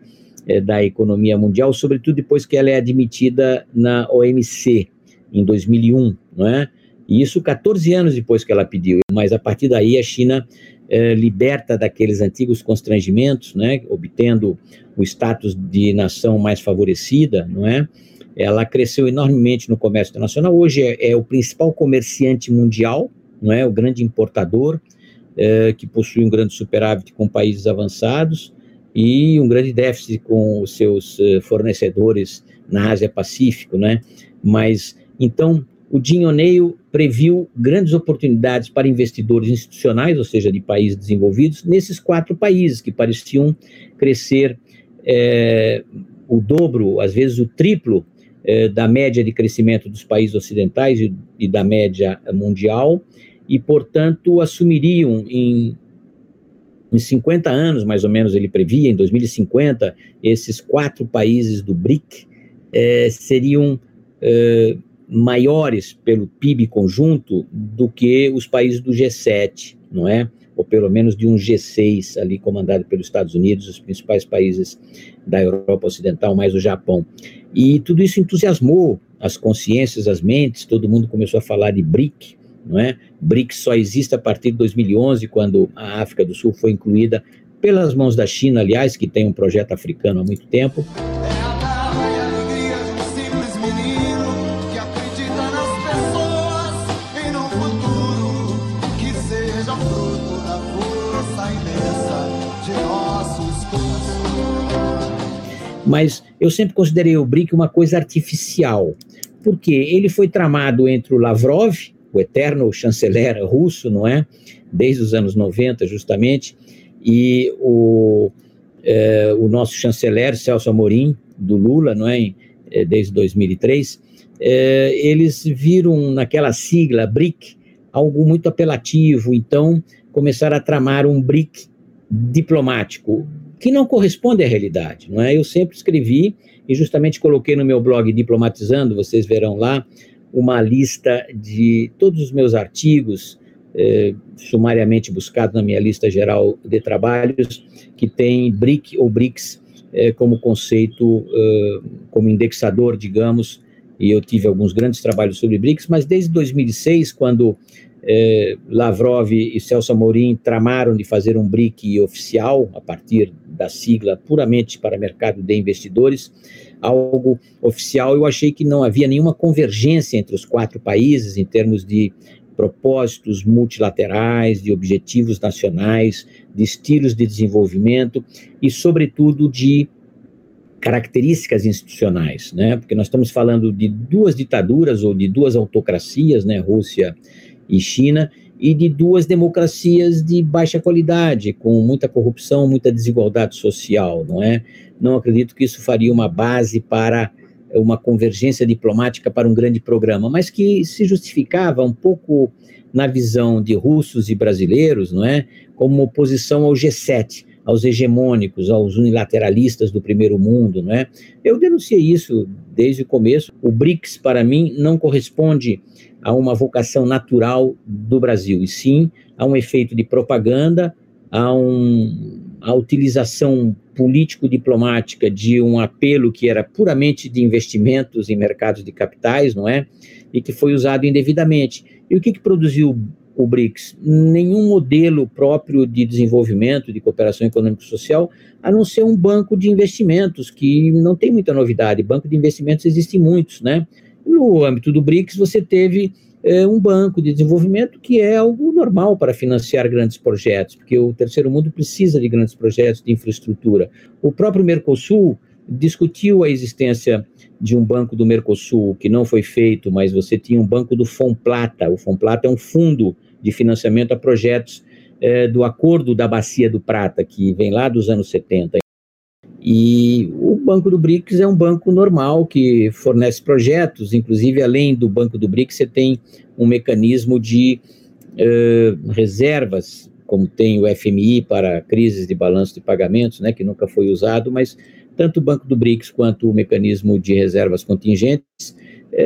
eh, da economia mundial, sobretudo depois que ela é admitida na OMC, em 2001, não é? E isso 14 anos depois que ela pediu, mas a partir daí a China eh, liberta daqueles antigos constrangimentos, né, obtendo o status de nação mais favorecida, não é? ela cresceu enormemente no comércio internacional. Hoje é, é o principal comerciante mundial, não é? O grande importador, é, que possui um grande superávit com países avançados e um grande déficit com os seus uh, fornecedores na Ásia Pacífico, né? Mas então o O'Neill previu grandes oportunidades para investidores institucionais, ou seja, de países desenvolvidos, nesses quatro países que pareciam crescer é, o dobro, às vezes o triplo eh, da média de crescimento dos países ocidentais e, e da média mundial, e, portanto, assumiriam em, em 50 anos, mais ou menos, ele previa, em 2050, esses quatro países do BRIC eh, seriam eh, maiores pelo PIB conjunto do que os países do G7, não é? Ou pelo menos de um G6 ali comandado pelos Estados Unidos, os principais países da Europa Ocidental, mais o Japão. E tudo isso entusiasmou as consciências, as mentes, todo mundo começou a falar de BRIC, não é? BRIC só existe a partir de 2011, quando a África do Sul foi incluída pelas mãos da China, aliás, que tem um projeto africano há muito tempo. Mas eu sempre considerei o BRIC uma coisa artificial, porque ele foi tramado entre o Lavrov, o eterno chanceler russo, não é? Desde os anos 90, justamente, e o, é, o nosso chanceler Celso Amorim, do Lula, não é? é desde 2003, é, eles viram naquela sigla BRIC algo muito apelativo, então começaram a tramar um BRIC diplomático, que não corresponde à realidade, não é? Eu sempre escrevi e justamente coloquei no meu blog Diplomatizando, vocês verão lá, uma lista de todos os meus artigos, eh, sumariamente buscados na minha lista geral de trabalhos, que tem BRIC ou BRICS eh, como conceito, eh, como indexador, digamos, e eu tive alguns grandes trabalhos sobre BRICS, mas desde 2006, quando eh, Lavrov e Celso Amorim tramaram de fazer um BRIC oficial, a partir da sigla puramente para mercado de investidores, algo oficial. Eu achei que não havia nenhuma convergência entre os quatro países em termos de propósitos multilaterais, de objetivos nacionais, de estilos de desenvolvimento e, sobretudo, de características institucionais, né? Porque nós estamos falando de duas ditaduras ou de duas autocracias, né? Rússia e China, e de duas democracias de baixa qualidade, com muita corrupção, muita desigualdade social, não é? Não acredito que isso faria uma base para uma convergência diplomática para um grande programa, mas que se justificava um pouco na visão de russos e brasileiros, não é? Como oposição ao G7, aos hegemônicos, aos unilateralistas do primeiro mundo, não é? Eu denunciei isso desde o começo. O BRICS para mim não corresponde a uma vocação natural do Brasil, e sim a um efeito de propaganda, a, um, a utilização político-diplomática de um apelo que era puramente de investimentos em mercados de capitais, não é? E que foi usado indevidamente. E o que, que produziu o BRICS? Nenhum modelo próprio de desenvolvimento, de cooperação econômico-social, a não ser um banco de investimentos, que não tem muita novidade. Banco de investimentos existem muitos, né? No âmbito do BRICS, você teve é, um banco de desenvolvimento que é algo normal para financiar grandes projetos, porque o terceiro mundo precisa de grandes projetos de infraestrutura. O próprio Mercosul discutiu a existência de um banco do Mercosul, que não foi feito, mas você tinha um banco do Fomplata. O Fomplata é um fundo de financiamento a projetos é, do Acordo da Bacia do Prata, que vem lá dos anos 70. E o Banco do BRICS é um banco normal que fornece projetos, inclusive além do Banco do BRICS, você tem um mecanismo de uh, reservas, como tem o FMI para crises de balanço de pagamentos, né, que nunca foi usado, mas tanto o Banco do BRICS quanto o mecanismo de reservas contingentes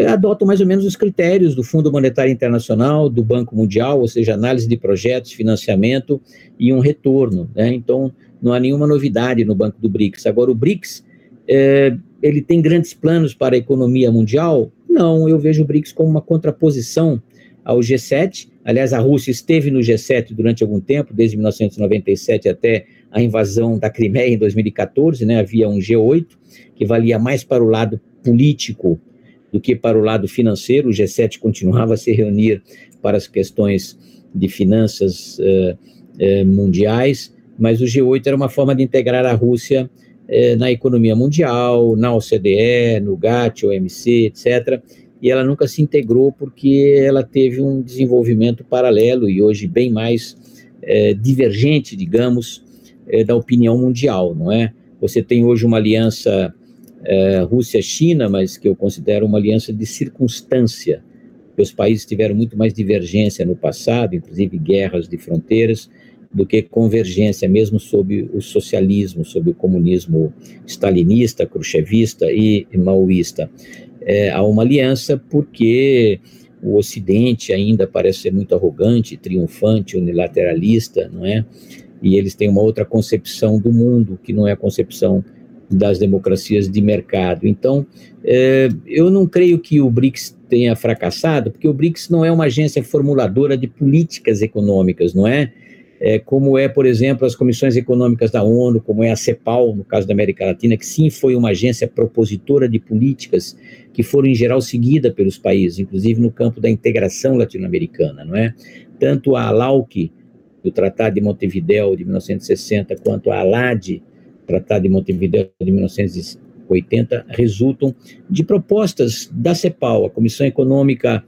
adotam mais ou menos os critérios do Fundo Monetário Internacional, do Banco Mundial, ou seja, análise de projetos, financiamento e um retorno. Né? Então, não há nenhuma novidade no Banco do BRICS. Agora, o BRICS, é, ele tem grandes planos para a economia mundial? Não, eu vejo o BRICS como uma contraposição ao G7. Aliás, a Rússia esteve no G7 durante algum tempo, desde 1997 até a invasão da Crimeia em 2014, né? Havia um G8 que valia mais para o lado político do que para o lado financeiro. O G7 continuava a se reunir para as questões de finanças uh, uh, mundiais mas o G8 era uma forma de integrar a Rússia eh, na economia mundial, na OCDE, no GATT, OMC, etc. E ela nunca se integrou porque ela teve um desenvolvimento paralelo e hoje bem mais eh, divergente, digamos, eh, da opinião mundial, não é? Você tem hoje uma aliança eh, Rússia-China, mas que eu considero uma aliança de circunstância. Os países tiveram muito mais divergência no passado, inclusive guerras de fronteiras, do que convergência, mesmo sob o socialismo, sob o comunismo stalinista, khrushchevista e maoísta. É, há uma aliança porque o Ocidente ainda parece ser muito arrogante, triunfante, unilateralista, não é? E eles têm uma outra concepção do mundo, que não é a concepção das democracias de mercado. Então, é, eu não creio que o BRICS tenha fracassado, porque o BRICS não é uma agência formuladora de políticas econômicas, não é? é, como é, por exemplo, as comissões econômicas da ONU, como é a CEPAL, no caso da América Latina, que sim foi uma agência propositora de políticas que foram, em geral, seguidas pelos países, inclusive no campo da integração latino-americana, não é? Tanto a ALAUC, do Tratado de Montevideo de 1960, quanto a ALAD, Tratado de Montevideo de 1980, resultam de propostas da CEPAL, a Comissão Econômica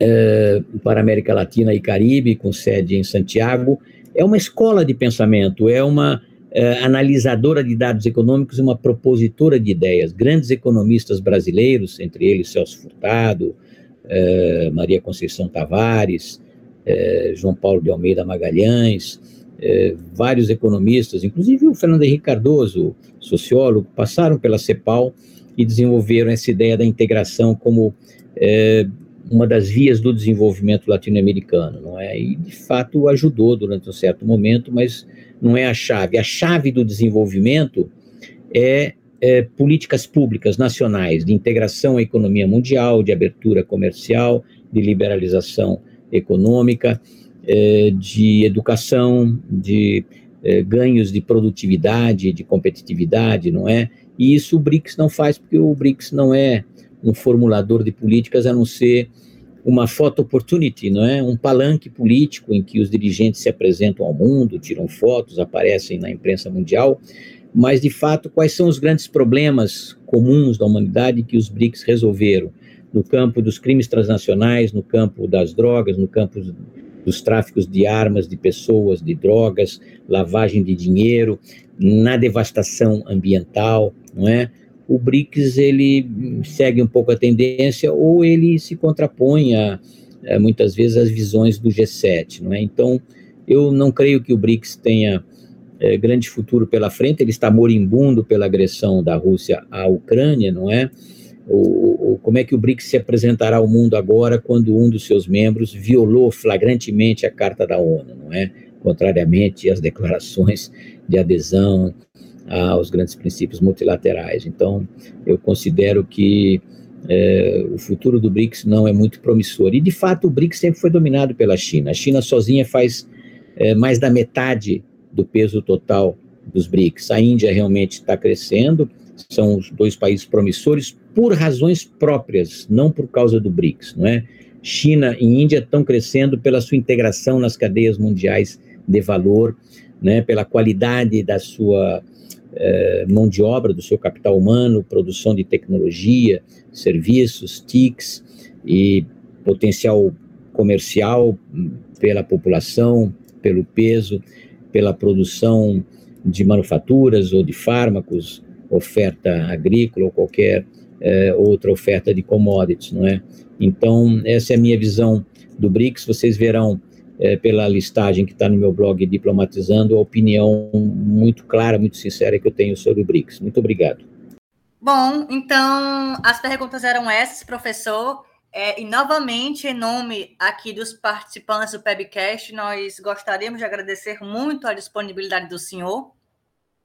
é, para América Latina e Caribe, com sede em Santiago. É uma escola de pensamento, é uma é, analisadora de dados econômicos e uma propositora de ideias. Grandes economistas brasileiros, entre eles Celso Furtado, é, Maria Conceição Tavares, é, João Paulo de Almeida Magalhães, é, vários economistas, inclusive o Fernando Henrique Cardoso, sociólogo, passaram pela CEPAL e desenvolveram essa ideia da integração como é, uma das vias do desenvolvimento latino-americano, não é? E de fato ajudou durante um certo momento, mas não é a chave. A chave do desenvolvimento é, é políticas públicas nacionais de integração à economia mundial, de abertura comercial, de liberalização econômica, é, de educação, de é, ganhos de produtividade, de competitividade, não é? E isso o BRICS não faz, porque o BRICS não é um formulador de políticas a não ser uma photo opportunity, não é? Um palanque político em que os dirigentes se apresentam ao mundo, tiram fotos, aparecem na imprensa mundial, mas de fato, quais são os grandes problemas comuns da humanidade que os BRICS resolveram no campo dos crimes transnacionais, no campo das drogas, no campo dos tráficos de armas, de pessoas, de drogas, lavagem de dinheiro, na devastação ambiental, não é? o BRICS ele segue um pouco a tendência ou ele se contrapõe a, a muitas vezes às visões do G7, não é? Então, eu não creio que o BRICS tenha é, grande futuro pela frente, ele está moribundo pela agressão da Rússia à Ucrânia, não é? O, o, como é que o BRICS se apresentará ao mundo agora quando um dos seus membros violou flagrantemente a Carta da ONU, não é? Contrariamente às declarações de adesão aos grandes princípios multilaterais. Então, eu considero que é, o futuro do BRICS não é muito promissor. E, de fato, o BRICS sempre foi dominado pela China. A China sozinha faz é, mais da metade do peso total dos BRICS. A Índia realmente está crescendo, são os dois países promissores por razões próprias, não por causa do BRICS, não é? China e Índia estão crescendo pela sua integração nas cadeias mundiais de valor, né, pela qualidade da sua eh, mão de obra, do seu capital humano, produção de tecnologia, serviços, TICs e potencial comercial pela população, pelo peso, pela produção de manufaturas ou de fármacos, oferta agrícola ou qualquer é, outra oferta de commodities, não é? Então, essa é a minha visão do BRICS. Vocês verão é, pela listagem que está no meu blog Diplomatizando a opinião muito clara, muito sincera que eu tenho sobre o BRICS. Muito obrigado. Bom, então as perguntas eram essas, professor. É, e novamente, em nome aqui dos participantes do Pebcast, nós gostaríamos de agradecer muito a disponibilidade do senhor.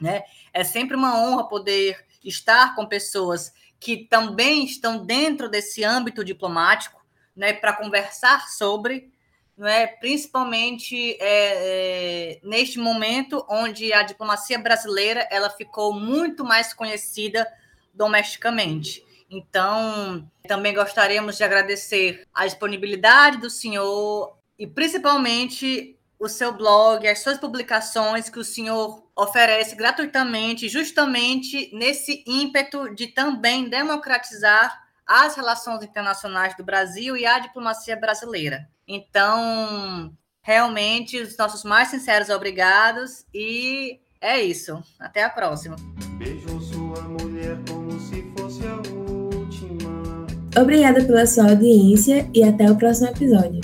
Né? É sempre uma honra poder estar com pessoas que também estão dentro desse âmbito diplomático, né, para conversar sobre, não é, principalmente é, é, neste momento onde a diplomacia brasileira ela ficou muito mais conhecida domesticamente. Então, também gostaríamos de agradecer a disponibilidade do senhor e principalmente o seu blog, as suas publicações que o senhor oferece gratuitamente, justamente nesse ímpeto de também democratizar as relações internacionais do Brasil e a diplomacia brasileira. Então, realmente, os nossos mais sinceros obrigados e é isso. Até a próxima. Beijou sua mulher como se fosse a última. Obrigada pela sua audiência e até o próximo episódio.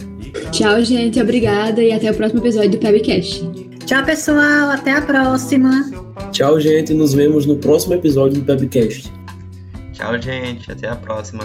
Tchau, gente. Obrigada e até o próximo episódio do Pebcast. Tchau, pessoal. Até a próxima. Tchau, gente. Nos vemos no próximo episódio do Pebcast. Tchau, gente. Até a próxima.